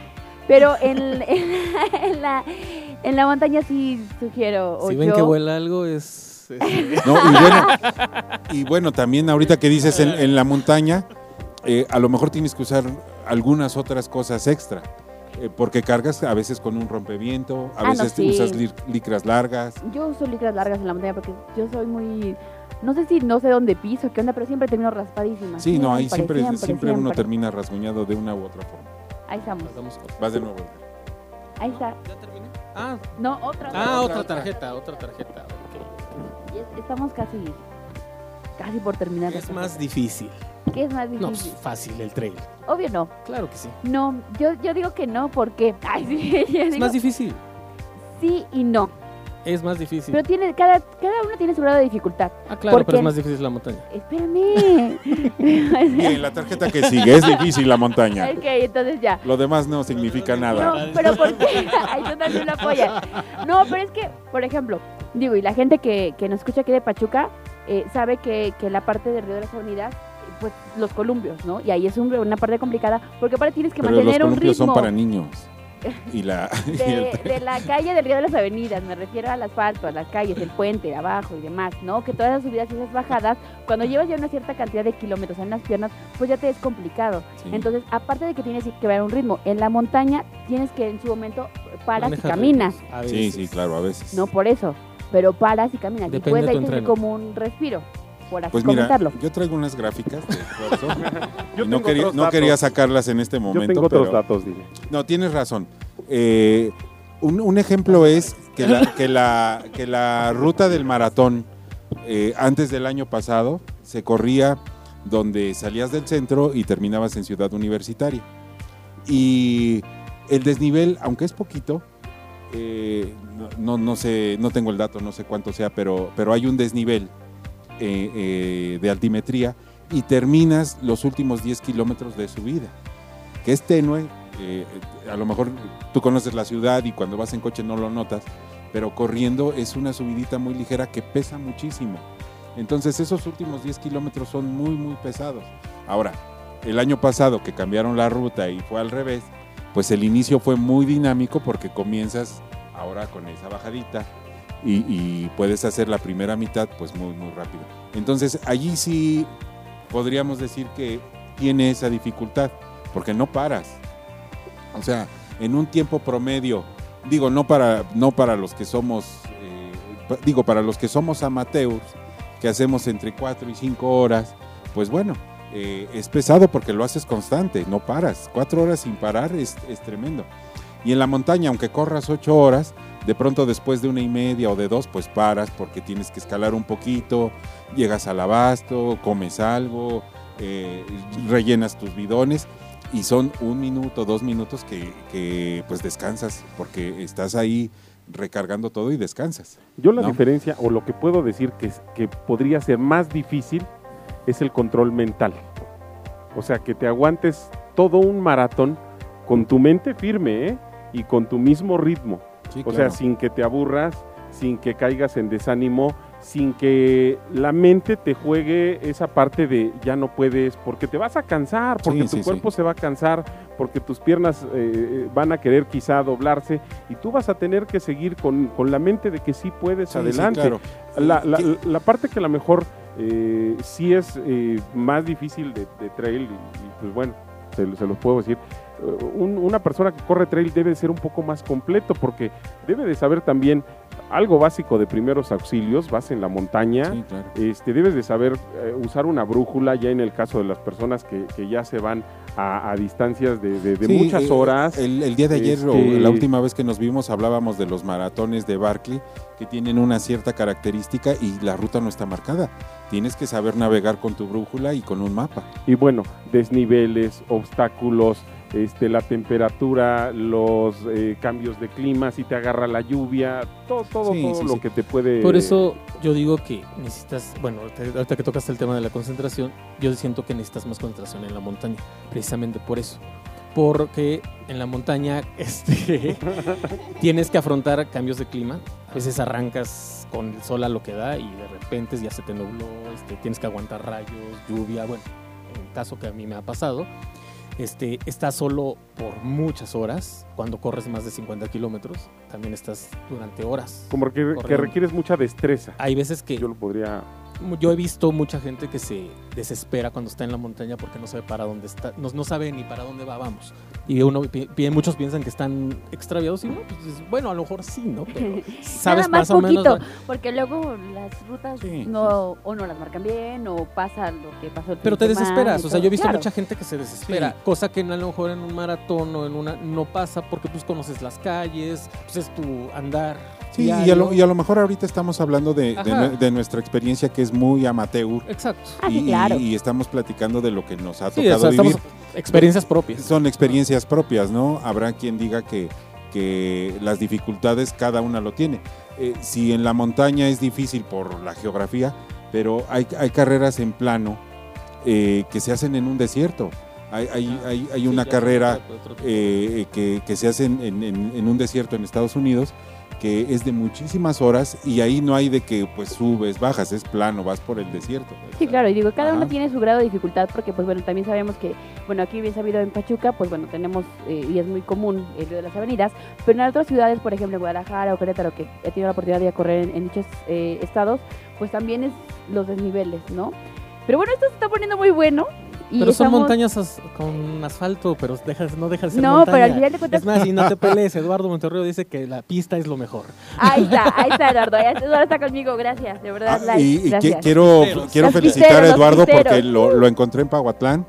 Pero en, en, en la, en la montaña sí sugiero. o Si ven yo- que vuela algo es... es- No, y bueno, y bueno, también ahorita que dices en, en la montaña, eh, a lo mejor tienes que usar algunas otras cosas extra. eh, porque cargas a veces con un rompeviento, a Ah, no, veces sí. usas lir- licras largas. Yo uso licras largas en la montaña porque yo soy muy. No sé si no sé dónde piso, qué onda, pero siempre termino raspadísima. Sí, no, ahí Siempre, siempre, siempre, uno termina rasguñado de una u otra forma. Ahí estamos. Vas de nuevo. Ahí está. Ah, No, otra. ah, otra tarjeta, otra tarjeta. ok. Y es- Estamos casi. Casi por terminar. Es más difícil. ¿Qué es más No, difícil? pues, fácil el trail. Obvio no. Claro que sí. No, yo, yo digo que no, porque. Ay, sí, yo Es digo más difícil. sí y no. Es más difícil. Pero tiene, cada, cada uno tiene su grado de dificultad. ah, claro, porque- pero es más difícil la montaña. Espérame. Bien, la tarjeta que sigue es difícil la montaña. ok, entonces ya. Lo demás no significa nada. No, pero ¿por qué? Ay, tú también lo apoyas. No, pero es que, por ejemplo, digo, y la gente que, que nos escucha aquí de Pachuca eh, sabe que, que la parte de Río de las Avenidas, pues los columpios, ¿no? Y ahí es un- una parte complicada, porque aparte tienes que Pero los mantener un columpios ritmo son para niños. Y la, y de, la calle del Río de las Avenidas, me refiero al asfalto, a las calles, el puente de abajo y demás, ¿no? Que todas las subidas y esas bajadas, cuando llevas ya una cierta cantidad de kilómetros en las piernas, pues ya te es complicado. Sí. Entonces, aparte de que tienes que ver un ritmo, en la montaña tienes que en su momento paras y caminas, Sí, sí, claro, a veces. no por eso, pero paras y caminas. Depende y puedes de ahí tener como un respiro, por así Pues mira, comentarlo. yo traigo unas gráficas de esfuerzo. Yo y no quería, no sacarlas en este Yo momento. tengo otros datos, dile. No, tienes razón. Eh, un, un ejemplo es que la, que la, que la ruta del maratón eh, antes del año pasado se corría donde salías del centro y terminabas en Ciudad Universitaria. Y el desnivel, aunque es poquito, eh, no, no, sé, no tengo el dato, no sé cuánto sea, pero, pero hay un desnivel eh, eh, de altimetría y terminas los últimos 10 kilómetros de subida, que es tenue. eh, a lo mejor tú conoces la ciudad y cuando vas en coche no lo notas, pero corriendo es una subidita muy ligera que pesa muchísimo. Entonces esos últimos 10 kilómetros son muy, muy pesados. Ahora, el año pasado que cambiaron la ruta y fue al revés, pues el inicio fue muy dinámico porque comienzas ahora con esa bajadita y, puedes hacer la primera mitad pues muy, muy rápido. Entonces allí sí podríamos decir que tiene esa dificultad porque no paras. O sea, en un tiempo promedio, digo, no para, no para los que somos, eh, digo, para los que somos amateurs, que hacemos entre 4 y 5 horas, pues bueno, eh, es pesado porque lo haces constante, no paras. Cuatro horas sin parar es, es tremendo. Y en la montaña, aunque corras 8 horas, de pronto después de una y media o de dos, pues paras porque tienes que escalar un poquito, llegas al abasto, comes algo, eh, rellenas tus bidones y son un minuto, dos minutos que, que, pues descansas porque estás ahí recargando todo y descansas. Yo la ¿no? diferencia, o lo que puedo decir que, que podría ser más difícil, es el control mental. O sea, que te aguantes todo un maratón con tu mente firme ¿eh? Y con tu mismo ritmo. Sí, o claro. sea, sin que te aburras, sin que caigas en desánimo, sin que la mente te juegue esa parte de ya no puedes, porque te vas a cansar, porque Sí, tu sí, cuerpo se va a cansar, porque tus piernas eh, van a querer quizá doblarse y tú vas a tener que seguir con, con la mente de que sí puedes adelante. claro. La, la- ¿Qué- la parte que a lo mejor eh, sí es eh, más difícil de, de trail y, y, pues bueno, se, los puedo decir. Eh, una persona que corre trail debe ser un poco más completo porque debe de saber también algo básico de primeros auxilios, vas en la montaña, este, debes de saber eh, usar una brújula ya en el caso de las personas que, que ya se van a, distancias de, muchas eh, horas. El, día de ayer o este la última vez que nos vimos hablábamos de los maratones de Barclay que tienen una cierta característica y la ruta no está marcada. Tienes que saber navegar con tu brújula y con un mapa. Y bueno, desniveles, obstáculos, este, la temperatura, los eh, cambios de clima, si te agarra la lluvia, todo, todo, todo lo que te puede... Por eso yo digo que necesitas, bueno, ahorita que tocas el tema de la concentración, yo siento que necesitas más concentración en la montaña, precisamente por eso. Porque en la montaña este, tienes que afrontar cambios de clima. A veces arrancas con el sol a lo que da y de repente ya se te nubló, este, tienes que aguantar rayos, lluvia, bueno, en el caso que a mí me ha pasado este, estás solo por muchas horas. Cuando corres más de 50 kilómetros, también estás durante horas. Como que, que, requieres mucha destreza. Hay veces que... Yo lo podría yo he visto mucha gente que se desespera cuando está en la montaña porque no sabe para dónde está, no, no sabe ni para dónde va, vamos. Y uno, muchos piensan que están extraviados y no, pues, bueno, a lo mejor sí, ¿no? Pero sabes más, o menos. Porque luego las rutas no, o no las marcan bien o pasa lo que pasó. Pero te desesperas, o sea, yo he visto mucha gente que se desespera, cosa que a lo mejor en un maratón o en una no pasa porque pues conoces las calles, pues es tu andar Sí, y a, lo, y a, lo, mejor ahorita estamos hablando de, de, nuestra experiencia que es muy amateur. Exacto. Ah, y, claro. y, estamos platicando de lo que nos ha tocado vivir. Experiencias propias. Son experiencias propias, ¿no? Habrá quien diga que, que las dificultades cada una lo tiene. Eh, si en la montaña es difícil por la geografía, pero hay, hay carreras en plano eh, que se hacen en un desierto. Hay, hay, hay, hay una carrera eh, que, que, se hace en, en, en un desierto en Estados Unidos que es de muchísimas horas y ahí no hay de que pues subes, bajas, es plano, vas por el desierto. Sí, claro, y digo, cada uno tiene su grado de dificultad porque pues bueno, también sabemos que, bueno, aquí bien sabido en Pachuca, pues bueno, tenemos, eh, y es muy común el río de las avenidas, pero en otras ciudades, por ejemplo, Guadalajara o Querétaro, que he tenido la oportunidad de correr en, dichos eh, estados, pues también es los desniveles, ¿no? Pero bueno, esto se está poniendo muy bueno pero son montañas con asfalto, pero dejas, no dejas de ser no, montaña. pero al final de cuentas... Es más, y no te pelees, Eduardo Monterrey dice que la pista es lo mejor. Ahí está, ahí está Eduardo, Eduardo está conmigo, gracias, de verdad. Ah, y, quiero, quiero felicitar a Eduardo porque lo, lo encontré en Pahuatlán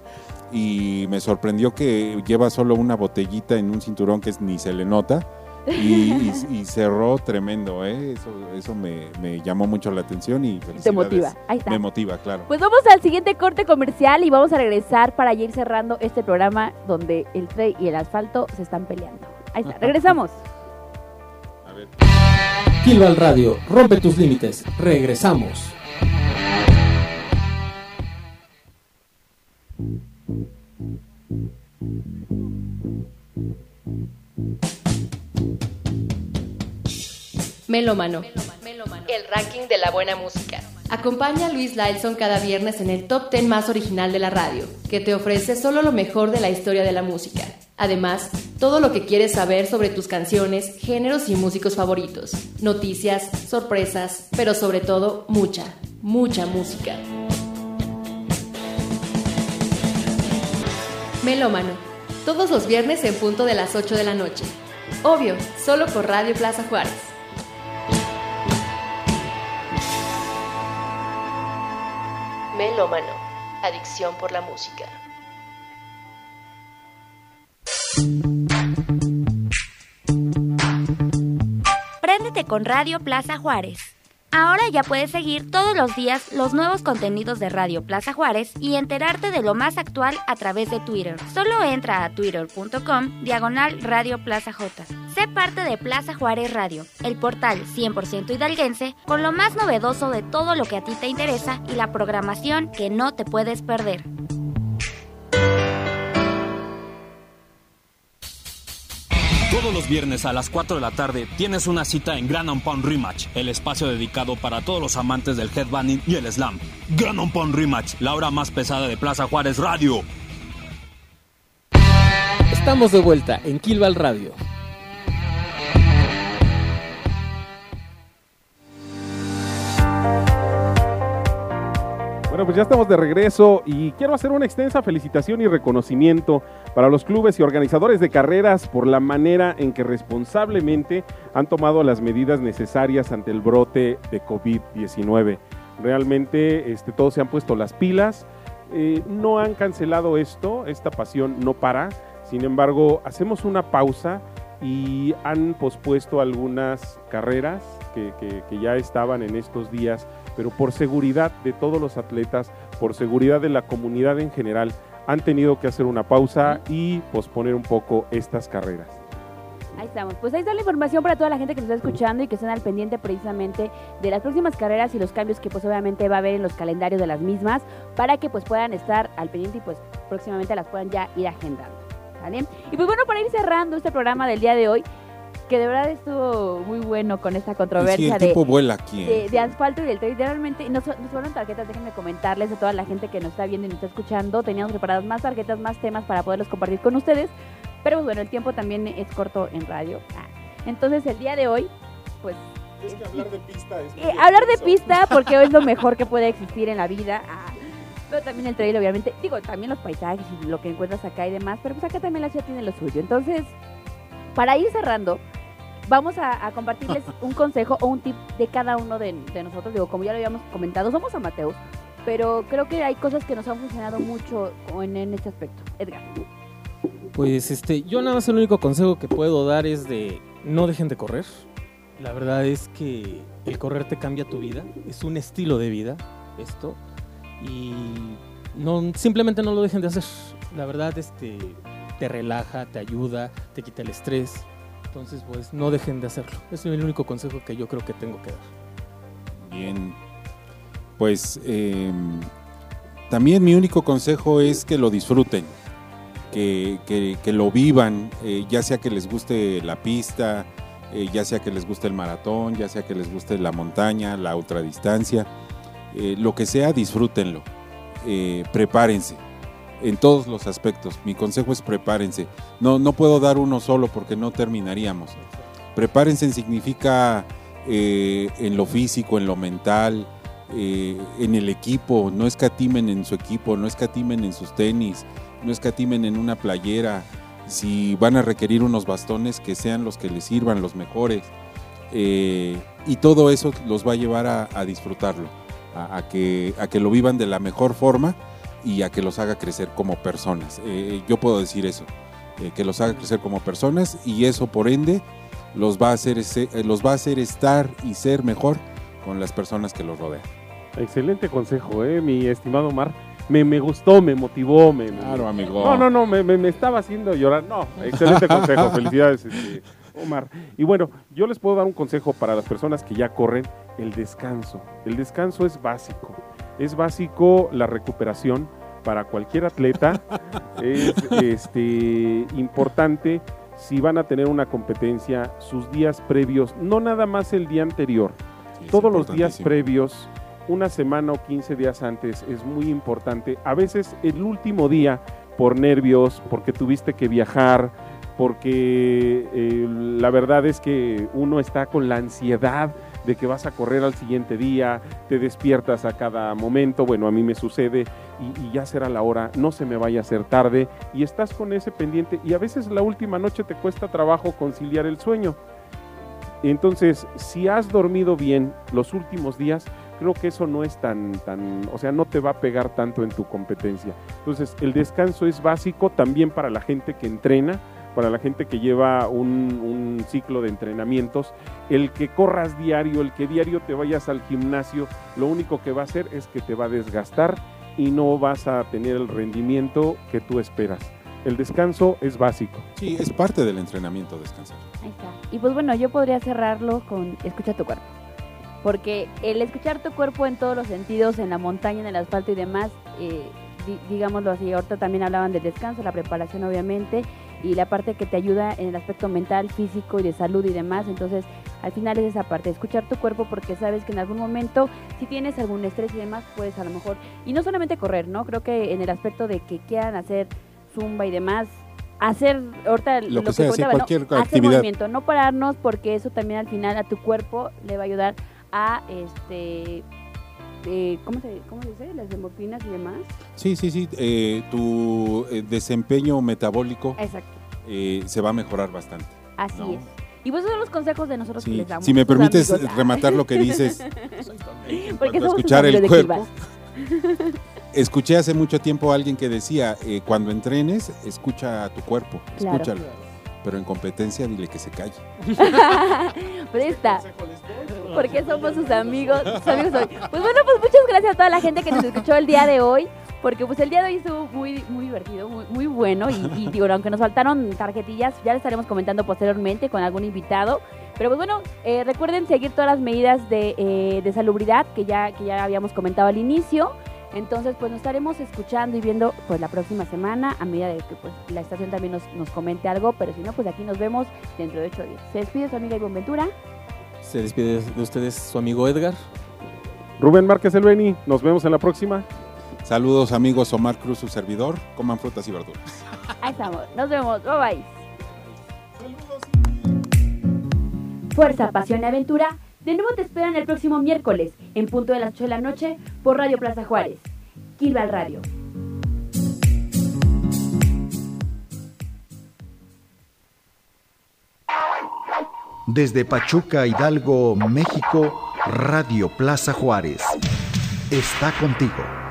y me sorprendió que lleva solo una botellita en un cinturón que ni se le nota y, cerró tremendo, ¿eh? eso, eso me, llamó mucho la atención y Te motiva, ahí está. Me motiva, claro. Pues vamos al siguiente corte comercial y vamos a regresar para ir cerrando este programa donde el tren y el asfalto se están peleando. Ahí está, regresamos. A ver. Kilval Radio, rompe tus límites. Regresamos. Melómano, el ranking de la buena música. Acompaña a Luis Lailson cada viernes en el top 10 más original de la radio, que te ofrece solo lo mejor de la historia de la música. Además, todo lo que quieres saber sobre tus canciones, géneros y músicos favoritos. Noticias, sorpresas, pero sobre todo mucha, mucha música. Melómano, todos los viernes en punto de las 8 de la noche. Obvio, solo por Radio Plaza Juárez. Melómano, adicción por la música. Préndete con Radio Plaza Juárez. Ahora ya puedes seguir todos los días los nuevos contenidos de Radio Plaza Juárez y enterarte de lo más actual a través de Twitter. Solo entra a twitter.com diagonal Radio Plaza J. Sé parte de Plaza Juárez Radio, el portal 100% hidalguense con lo más novedoso de todo lo que a ti te interesa y la programación que no te puedes perder. Todos los viernes a las 4 de la tarde tienes una cita en Grand Pound Rematch, el espacio dedicado para todos los amantes del headbanging y el slam. Grand Pound Rematch, la hora más pesada de Plaza Juárez Radio. Estamos de vuelta en Kilval Radio. Bueno, pues ya estamos de regreso y quiero hacer una extensa felicitación y reconocimiento para los clubes y organizadores de carreras por la manera en que responsablemente han tomado las medidas necesarias ante el brote de COVID-19. Realmente este, todos se han puesto las pilas, eh, no han cancelado esto, esta pasión no para, sin embargo hacemos una pausa y han pospuesto algunas carreras que, que ya estaban en estos días pero por seguridad de todos los atletas, por seguridad de la comunidad en general, han tenido que hacer una pausa y posponer un poco estas carreras. Ahí estamos. Pues ahí está la información para toda la gente que nos está escuchando y que estén al pendiente precisamente de las próximas carreras y los cambios que pues obviamente va a haber en los calendarios de las mismas para que pues puedan estar al pendiente y pues próximamente las puedan ya ir agendando. ¿Vale? Y pues bueno, para ir cerrando este programa del día de hoy, que de verdad estuvo muy bueno con esta controversia de, vuela aquí, ¿eh? de, asfalto y del tren. Realmente nos, nos, fueron tarjetas, déjenme comentarles a toda la gente que nos está viendo y nos está escuchando. Teníamos preparadas más tarjetas, más temas para poderlos compartir con ustedes. Pero bueno, el tiempo también es corto en radio. Ah, entonces el día de hoy, pues... Es que hablar de pista es... Eh, hablar de pista porque hoy es lo mejor que puede existir en la vida. Ah, pero también el trail, obviamente. Digo, también los paisajes y lo que encuentras acá y demás. Pero pues acá también la ciudad tiene lo suyo. Entonces, para ir cerrando, vamos a, compartirles un consejo o un tip de cada uno de, nosotros. Digo, como ya lo habíamos comentado, somos amateos, pero creo que hay cosas que nos han funcionado mucho en, en este aspecto. Edgar. Pues este, yo nada más el único consejo que puedo dar es de no dejen de correr. La verdad es que el correr te cambia tu vida, es un estilo de vida esto y no simplemente no lo dejen de hacer. La verdad este te relaja, te ayuda, te quita el estrés entonces, pues no dejen de hacerlo. Es el único consejo que yo creo que tengo que dar. Bien. Pues em, también mi único consejo es que lo disfruten, que, lo vivan, eh, ya sea que les guste la pista, eh, ya sea que les guste el maratón, ya sea que les guste la montaña, la ultradistancia, eh, lo que sea, disfrútenlo. prepárense en todos los aspectos. Mi consejo es prepárense. No, no puedo dar uno solo porque no terminaríamos. Prepárense significa eh, en lo físico, en lo mental, eh, en el equipo. No escatimen en su equipo, no escatimen en sus tenis, no escatimen en una playera. Si van a requerir unos bastones, que sean los que les sirvan, los mejores. Eh, y todo eso los va a llevar a, disfrutarlo, a, que, a que lo vivan de la mejor forma y a que los haga crecer como personas. Eh, yo puedo decir eso, eh, que los haga crecer como personas y eso por ende los va, a hacer, eh, los va a hacer estar y ser mejor con las personas que los rodean. Excelente consejo, eh, mi estimado Omar. Me, me gustó, me motivó. Me, claro, amigo. No, no, no, me, me, estaba haciendo llorar. No, excelente consejo. Felicidades, este, Omar. Y bueno, yo les puedo dar un consejo para las personas que ya corren, el descanso. El descanso es básico es básico la recuperación para cualquier atleta. es este, importante si van a tener una competencia, sus días previos, no nada más el día anterior, todos los días previos, una semana o 15 días antes, es muy importante. A veces el último día, por nervios, porque tuviste que viajar, porque eh, la verdad es que uno está con la ansiedad de que vas a correr al siguiente día, te despiertas a cada momento, bueno, a mí me sucede y, ya será la hora, no se me vaya a hacer tarde y estás con ese pendiente y a veces la última noche te cuesta trabajo conciliar el sueño. Entonces, si has dormido bien los últimos días, creo que eso no es tan, tan, o sea, no te va a pegar tanto en tu competencia. Entonces, el descanso es básico también para la gente que entrena, para la gente que lleva un, ciclo de entrenamientos, el que corras diario, el que diario te vayas al gimnasio, lo único que va a hacer es que te va a desgastar y no vas a tener el rendimiento que tú esperas. El descanso es básico. Sí, es parte del entrenamiento descansar. Ahí está. Y pues bueno, yo podría cerrarlo con escucha tu cuerpo. Porque el escuchar tu cuerpo en todos los sentidos, en la montaña, en el asfalto y demás, eh, digámoslo así, ahorita también hablaban del descanso, la preparación obviamente, y la parte que te ayuda en el aspecto mental, físico y de salud y demás. Entonces, al final es esa parte, escuchar tu cuerpo porque sabes que en algún momento, si tienes algún estrés y demás, puedes a lo mejor, y no solamente correr, ¿no? Creo que en el aspecto de que quieran hacer zumba y demás, hacer ahorita lo, que, sea, cualquier ¿no? hacer movimiento, no pararnos porque eso también al final a tu cuerpo le va a ayudar a este eh, ¿cómo, se, ¿cómo dice? Las endorfinas y demás. Sí, sí, sí. Eh, tu eh, desempeño metabólico se va a mejorar bastante. Así es. Y vos son los consejos de nosotros que les damos. Si me permites rematar lo que dices, Porque escuchar el cuerpo. Escuché hace mucho tiempo a alguien que decía, cuando entrenes, escucha a tu cuerpo, escúchalo pero en competencia dile que se calle. pero está. Porque somos sus amigos. Sus amigos hoy. Pues bueno, pues muchas gracias a toda la gente que nos escuchó el día de hoy. Porque pues el día de hoy estuvo muy, muy divertido, muy, muy bueno. Y, digo, aunque nos faltaron tarjetillas, ya le estaremos comentando posteriormente con algún invitado. Pero pues bueno, eh, recuerden seguir todas las medidas de, eh, de salubridad que ya, que ya habíamos comentado al inicio. Entonces, pues nos estaremos escuchando y viendo pues la próxima semana a medida de que pues la estación también nos, nos comente algo, pero si no, pues aquí nos vemos dentro de ocho días. Se despide su amiga Ivonne Ventura. Se despide de ustedes su amigo Edgar. Rubén Márquez Elbeni, nos vemos en la próxima. Saludos amigos, Omar Cruz, su servidor. Coman frutas y verduras. Ahí estamos, nos vemos, bye bye. Fuerza, pasión y aventura de nuevo te esperan el próximo miércoles, en punto de las 8 de la noche, por Radio Plaza Juárez. Kilval Radio. Desde Pachuca, Hidalgo, México, Radio Plaza Juárez. Está contigo.